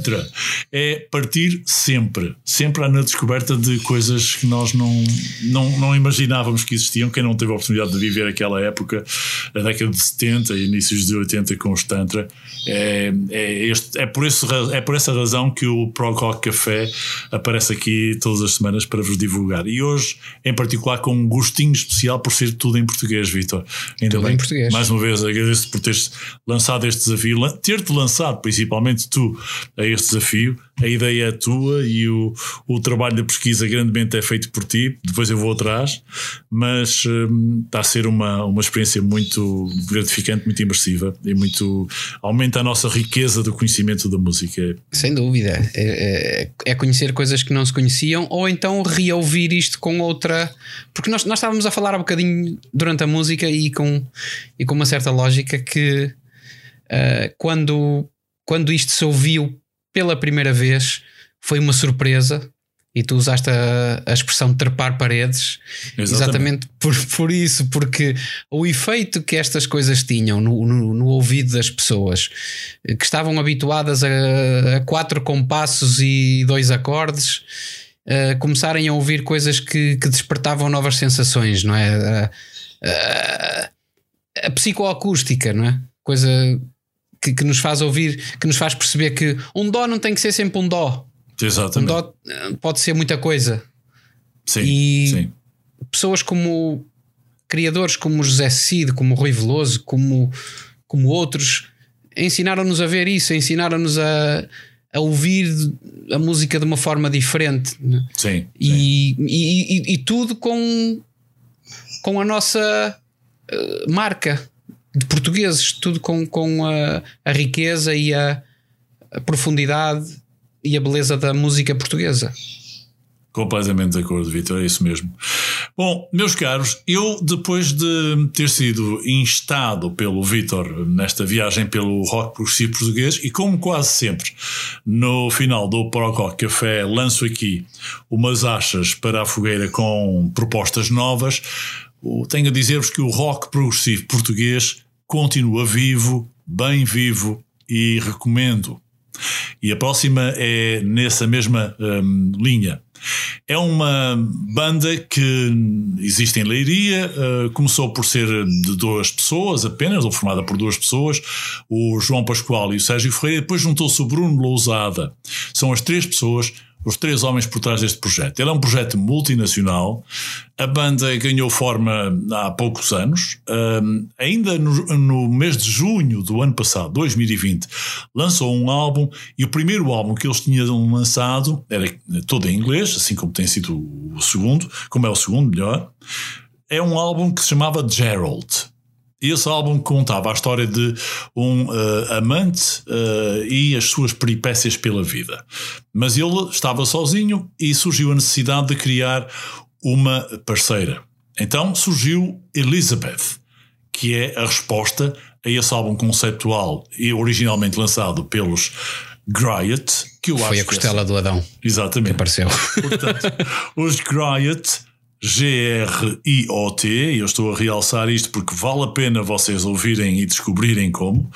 Tantra é partir sempre, sempre na descoberta de coisas que nós não, não, não imaginávamos que existiam. Quem não teve a oportunidade de viver aquela época, a década de 70 e inícios de 80 com os Tantra, é, é, este, é, por esse, é por essa razão que o Prog Rock Café aparece aqui todas as semanas para vos divulgar. E hoje, em particular, com um gostinho especial por ser tudo em português, Vitor. Ainda Tudo bem. em português. Mais uma vez, agradeço por teres lançado este desafio, ter-te lançado, principalmente tu, a este desafio. A ideia é tua e o, o trabalho da pesquisa grandemente é feito por ti. Depois eu vou atrás, mas hum, está a ser uma, uma experiência muito gratificante, muito imersiva e muito. aumenta a nossa riqueza do conhecimento da música. Sem dúvida. É, é- é conhecer coisas que não se conheciam ou então reouvir isto com outra. Porque nós, nós estávamos a falar há bocadinho durante a música e com, e com uma certa lógica que ah, quando, quando isto se ouviu pela primeira vez foi uma surpresa. E tu usaste a, a expressão trepar paredes Exatamente. exatamente por, por isso, porque o efeito que estas coisas tinham no, no, no ouvido das pessoas que estavam habituadas a, a quatro compassos e dois acordes eh, começarem a ouvir coisas que, que despertavam novas sensações, não é? A, a- a psicoacústica, não é? Coisa que, que nos faz ouvir, que nos faz perceber que um dó não tem que ser sempre um dó. Um Exatamente. dó eh, pode ser muita coisa. sim, e- sim. pessoas como criadores como José Cid, como Rui Veloso, como, como outros, ensinaram-nos a ver isso, ensinaram-nos a, a ouvir a música de uma forma diferente né? Sim, e, e, e- e tudo com, com a nossa eh, marca de portugueses, tudo com, com a, a riqueza e a, a profundidade e a beleza da música portuguesa. Completamente de acordo, Vitor, é isso mesmo. Bom, meus caros, eu depois de ter sido instado pelo Vitor nesta viagem pelo rock progressivo português e como quase sempre no final do Pro Rock Café lanço aqui umas achas para a fogueira com propostas novas, tenho a dizer-vos que o rock progressivo português continua vivo, bem vivo e recomendo. E a próxima é nessa mesma hum, linha. É uma banda que existe em Leiria, uh, começou por ser de duas pessoas apenas, ou formada por duas pessoas, o João Pascoal e o Sérgio Ferreira, depois juntou-se o Bruno Lousada. São as três pessoas, os três homens por trás deste projeto. Ele é um projeto multinacional, a banda ganhou forma há poucos anos, um, ainda no, no mês de junho do ano passado, 2020, lançou um álbum e o primeiro álbum que eles tinham lançado era todo em inglês, assim como tem sido o segundo, como é o segundo melhor, é um álbum que se chamava Gerald. Esse álbum contava a história de um uh, amante uh, e as suas peripécias pela vida. Mas ele estava sozinho e surgiu a necessidade de criar uma parceira. Então surgiu Elizabeth, que é a resposta a esse álbum conceptual e originalmente lançado pelos Griot, que eu acho Foi a que é- costela do Adão. Exatamente. Apareceu. Portanto, os Griot, G-R-I-O-T, e eu estou a realçar isto porque vale a pena vocês ouvirem e descobrirem como,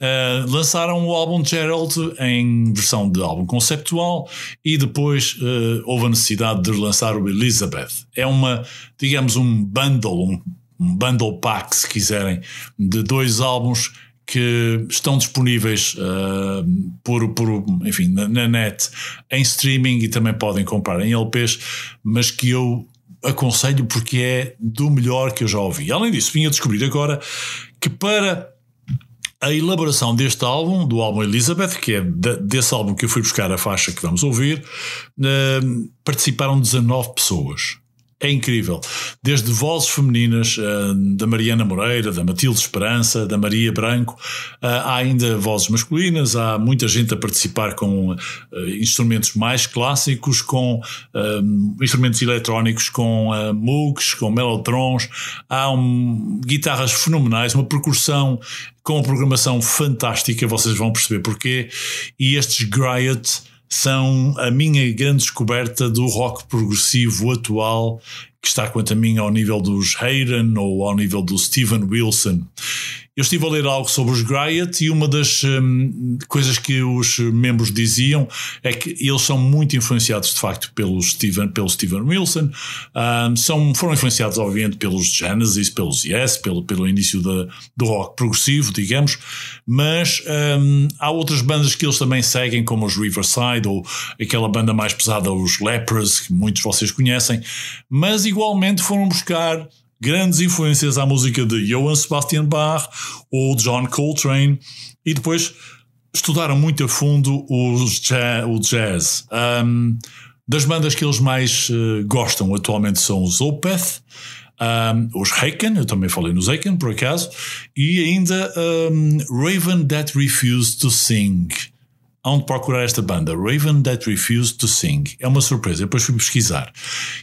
eh, lançaram o álbum Gerald em versão de álbum conceptual e depois eh, houve a necessidade de lançar o Elizabeth. É uma, digamos, um bundle, um, um bundle pack, se quiserem, de dois álbuns que estão disponíveis uh, por, por, enfim, na, na, net, em streaming e também podem comprar em LPs, mas que eu aconselho porque é do melhor que eu já ouvi. Além disso, vim a descobrir agora que para a elaboração deste álbum, do álbum Elizabeth, que é de, desse álbum que eu fui buscar a faixa que vamos ouvir, uh, participaram 19 pessoas. É incrível. Desde vozes femininas uh, da Mariana Moreira, da Matilde Esperança, da Maria Branco, uh, há ainda vozes masculinas, há muita gente a participar com uh, instrumentos mais clássicos, com instrumentos eletrónicos, com Moogs, com Melotrons, há um, guitarras fenomenais, uma percussão com uma programação fantástica, vocês vão perceber porquê. E estes Griot são a minha grande descoberta do rock progressivo atual, que está, quanto a mim, ao nível dos Hayden ou ao nível do Steven Wilson. Eu estive a ler algo sobre os Griot e uma das hum, coisas que os membros diziam é que eles são muito influenciados de facto pelo Steven, pelo Steven Wilson, hum, são, foram influenciados obviamente pelos Genesis, pelos Yes, pelo, pelo início da, do rock progressivo, digamos, mas hum, há outras bandas que eles também seguem, como os Riverside ou aquela banda mais pesada, os Lepers, que muitos de vocês conhecem, mas igualmente foram buscar grandes influências à música de Johann Sebastian Bach ou John Coltrane e depois estudaram muito a fundo jazz, o jazz. Um, das bandas que eles mais uh, gostam atualmente são os Opeth, um, os Haken, eu também falei nos Haken por acaso, e ainda um, Raven That Refused to Sing onde procurar esta banda, Raven That Refused to Sing. É uma surpresa, depois fui pesquisar.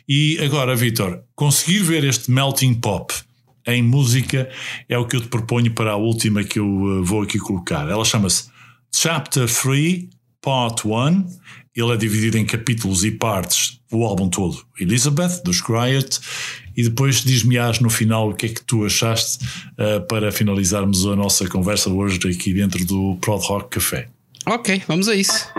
E agora, Vitor, conseguir ver este melting pop em música é o que eu te proponho para a última que eu uh, vou aqui colocar. Ela chama-se Chapter 3, Part 1. Ele é dividido em capítulos e partes, o álbum todo. Elizabeth, dos Riot. E depois diz-me-ás no final o que é que tu achaste uh, para finalizarmos a nossa conversa hoje aqui dentro do Prod Rock Café. Ok, vamos a isso.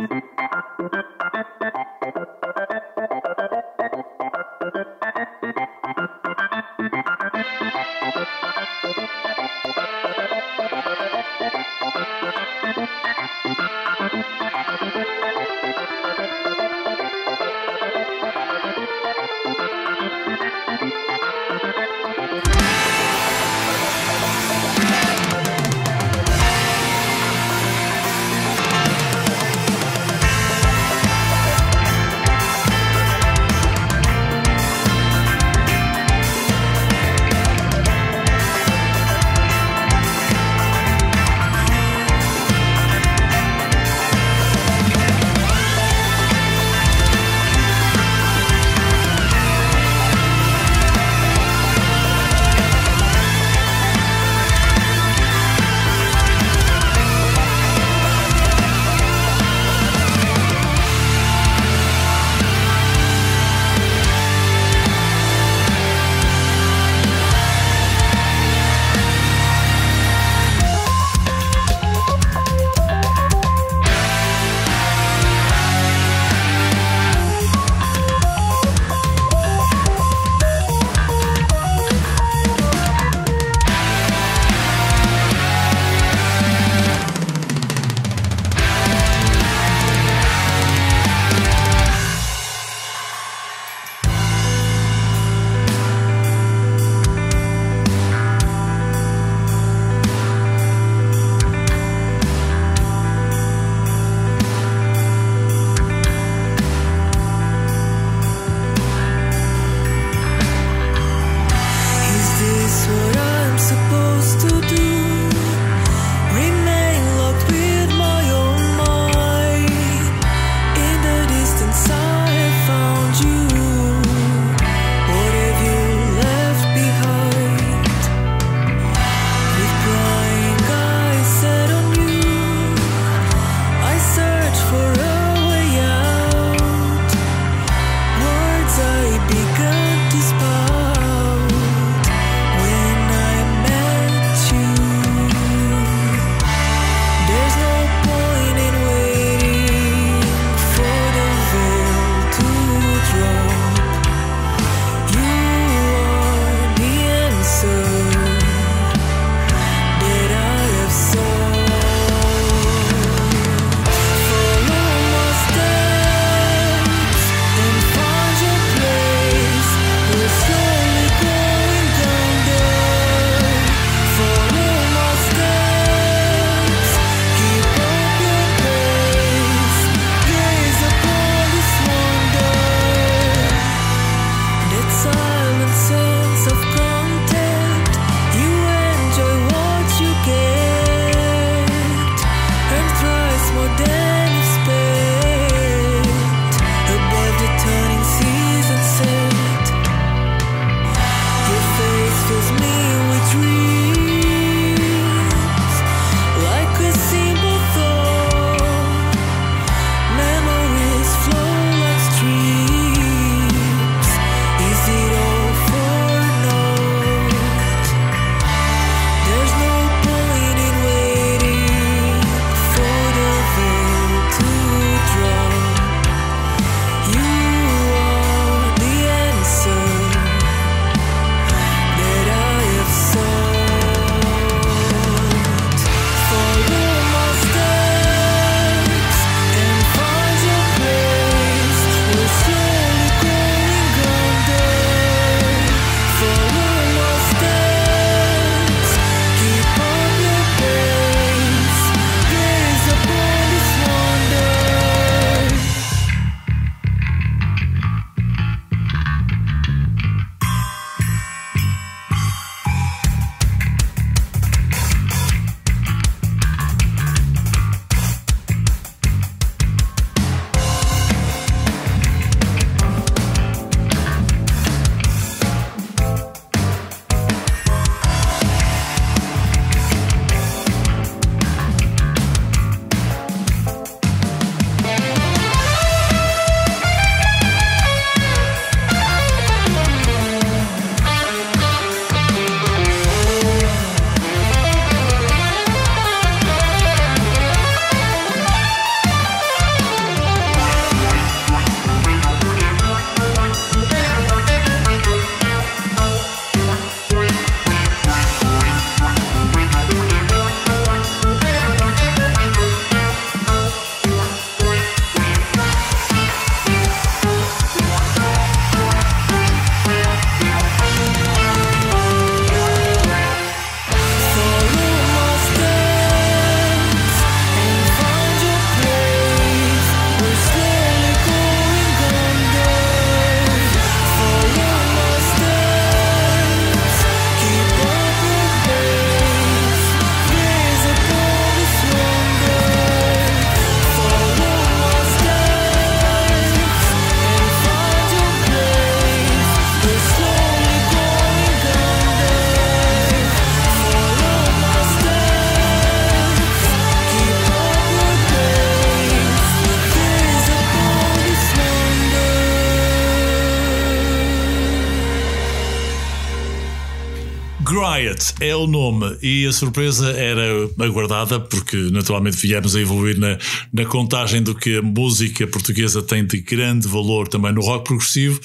É o nome e a surpresa era aguardada porque naturalmente viemos a evoluir na, na contagem do que a música portuguesa tem de grande valor também no rock progressivo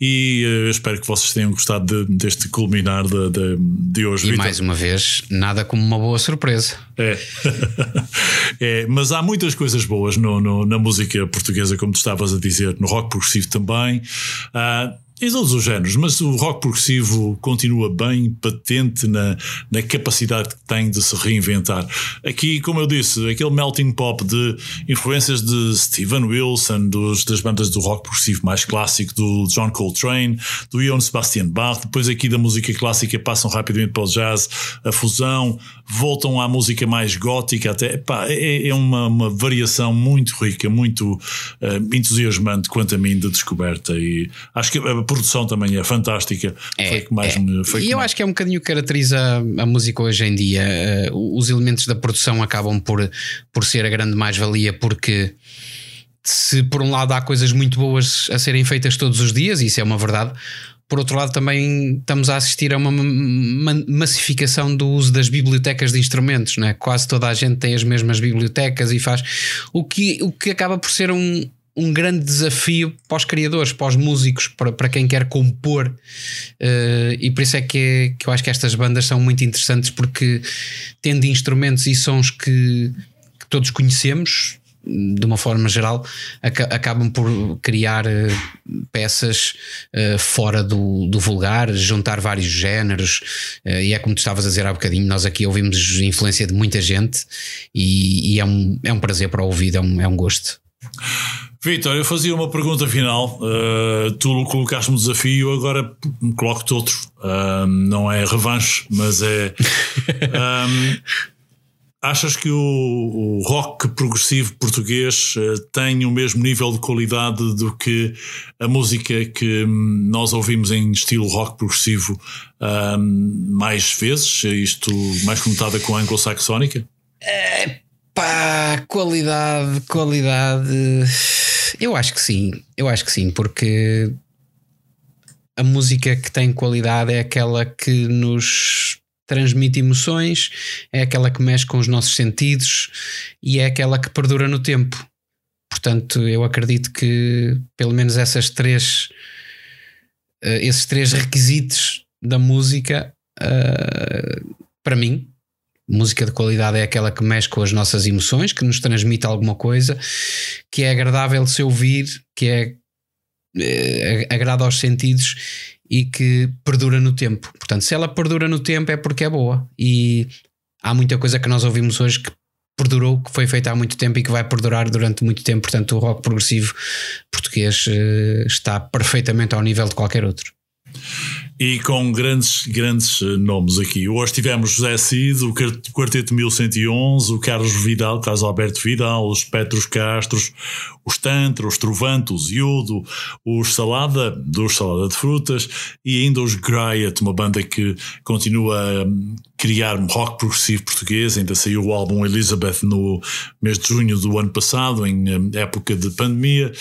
e uh, espero que vocês tenham gostado de, deste culminar de, de, de hoje. E Vitor. mais uma vez, nada como uma boa surpresa. É. é, mas há muitas coisas boas no, no- na música portuguesa, como tu estavas a dizer, no rock progressivo também. Ah, em todos os géneros, mas o rock progressivo continua bem patente na, na capacidade que tem de se reinventar. Aqui, como eu disse, aquele melting pop de influências de Steven Wilson, dos, das bandas do rock progressivo mais clássico, do John Coltrane, do Johann Sebastian Bach, depois aqui da música clássica passam rapidamente para o jazz, a fusão, voltam à música mais gótica, até pá, é, é uma, uma variação muito rica, muito eh, entusiasmante quanto a mim de descoberta e acho que a produção também é fantástica. foi que mais me foi E eu mais- acho que é um bocadinho que caracteriza a, música hoje em dia. Eh, os elementos da produção acabam por, por ser a grande mais-valia, porque se por um lado há coisas muito boas a serem feitas todos os dias, e isso é uma verdade. Por outro lado, também estamos a assistir a uma ma- massificação do uso das bibliotecas de instrumentos, não é? Quase toda a gente tem as mesmas bibliotecas e faz o que, o que acaba por ser um, um grande desafio para os criadores, para os músicos, para, para quem quer compor. Eh, e por isso é que, que eu acho que estas bandas são muito interessantes, porque tendo instrumentos e sons que, que todos conhecemos, de uma forma geral, aca- acabam por criar eh, peças eh, fora do, do vulgar, juntar vários géneros, eh, e é como tu estavas a dizer há bocadinho, nós aqui ouvimos influência de muita gente e, e é, um, é um prazer para o ouvido, é um, é um gosto. Vitor, eu fazia uma pergunta final. Uh, tu colocaste-me um desafio, agora coloco-te outro. Um, não é revanche, mas é. um, achas que o, o rock progressivo português uh, tem o mesmo nível de qualidade do que a música que hum, nós ouvimos em estilo rock progressivo um, mais vezes? Isto mais conotada com a anglo-saxónica? Pá, qualidade, qualidade. Eu acho que sim, eu acho que sim, porque a música que tem qualidade é aquela que nos transmite emoções, é aquela que mexe com os nossos sentidos e é aquela que perdura no tempo. Portanto, eu acredito que pelo menos essas três, eh, esses três requisitos da música, eh, para mim, música de qualidade é aquela que mexe com as nossas emoções, que nos transmite alguma coisa, que é agradável de se ouvir, que é eh, agrada aos sentidos e que perdura no tempo. Portanto, se ela perdura no tempo é porque é boa. E há muita coisa que nós ouvimos hoje que perdurou, que foi feita há muito tempo e que vai perdurar durante muito tempo. Portanto, o rock progressivo português eh, está perfeitamente ao nível de qualquer outro. E com grandes, grandes eh, nomes aqui. Hoje tivemos José Cid, o Quart- Quarteto 1111, o Carlos Vidal, Carlos Alberto Vidal, os Petros Castros, os Tantra, os Trovante, os Iodo, os Salada, dos Salada de Frutas e ainda os Griot, uma banda que continua hum, criar rock progressivo português. Ainda saiu o álbum Elizabeth no mês de junho do ano passado, em hum, época de pandemia,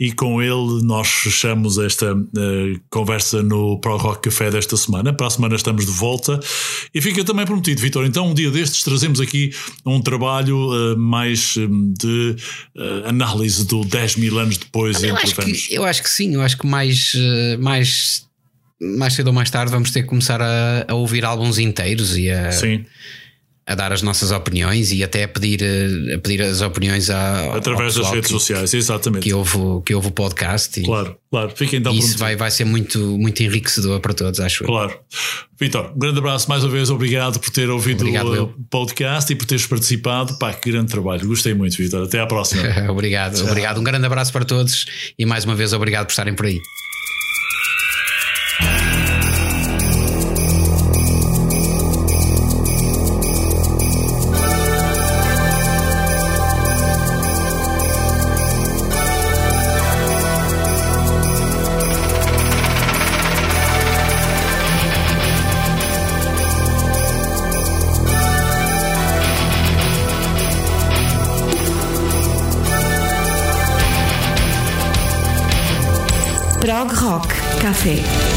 e com ele nós fechamos esta eh, conversa no Pro Rock Café desta semana. Para a semana estamos de volta e fica também prometido, Vitor. Então, um dia destes trazemos aqui um trabalho eh, mais de eh, análise do 10 mil anos depois. Eu acho, que, eu acho que sim, eu acho que mais, eh, mais, mais cedo ou mais tarde vamos ter que começar a, a ouvir álbuns inteiros e a, a dar as nossas opiniões e até a pedir, eh, a pedir as opiniões a, Através das redes sociais, exatamente. Que houve, o- que houve o podcast. E, Claro, claro. Fica então e isso vai, vai ser muito, muito enriquecedor para todos, acho eu. Claro. Vitor, um grande abraço mais uma vez. Obrigado por ter ouvido Obrigado, o eu. podcast e por teres participado. Pá, que grande trabalho. Gostei muito, Vitor. Até à próxima. obrigado, obrigado. Um grande abraço para todos e mais uma vez obrigado por estarem por aí. Rock Café.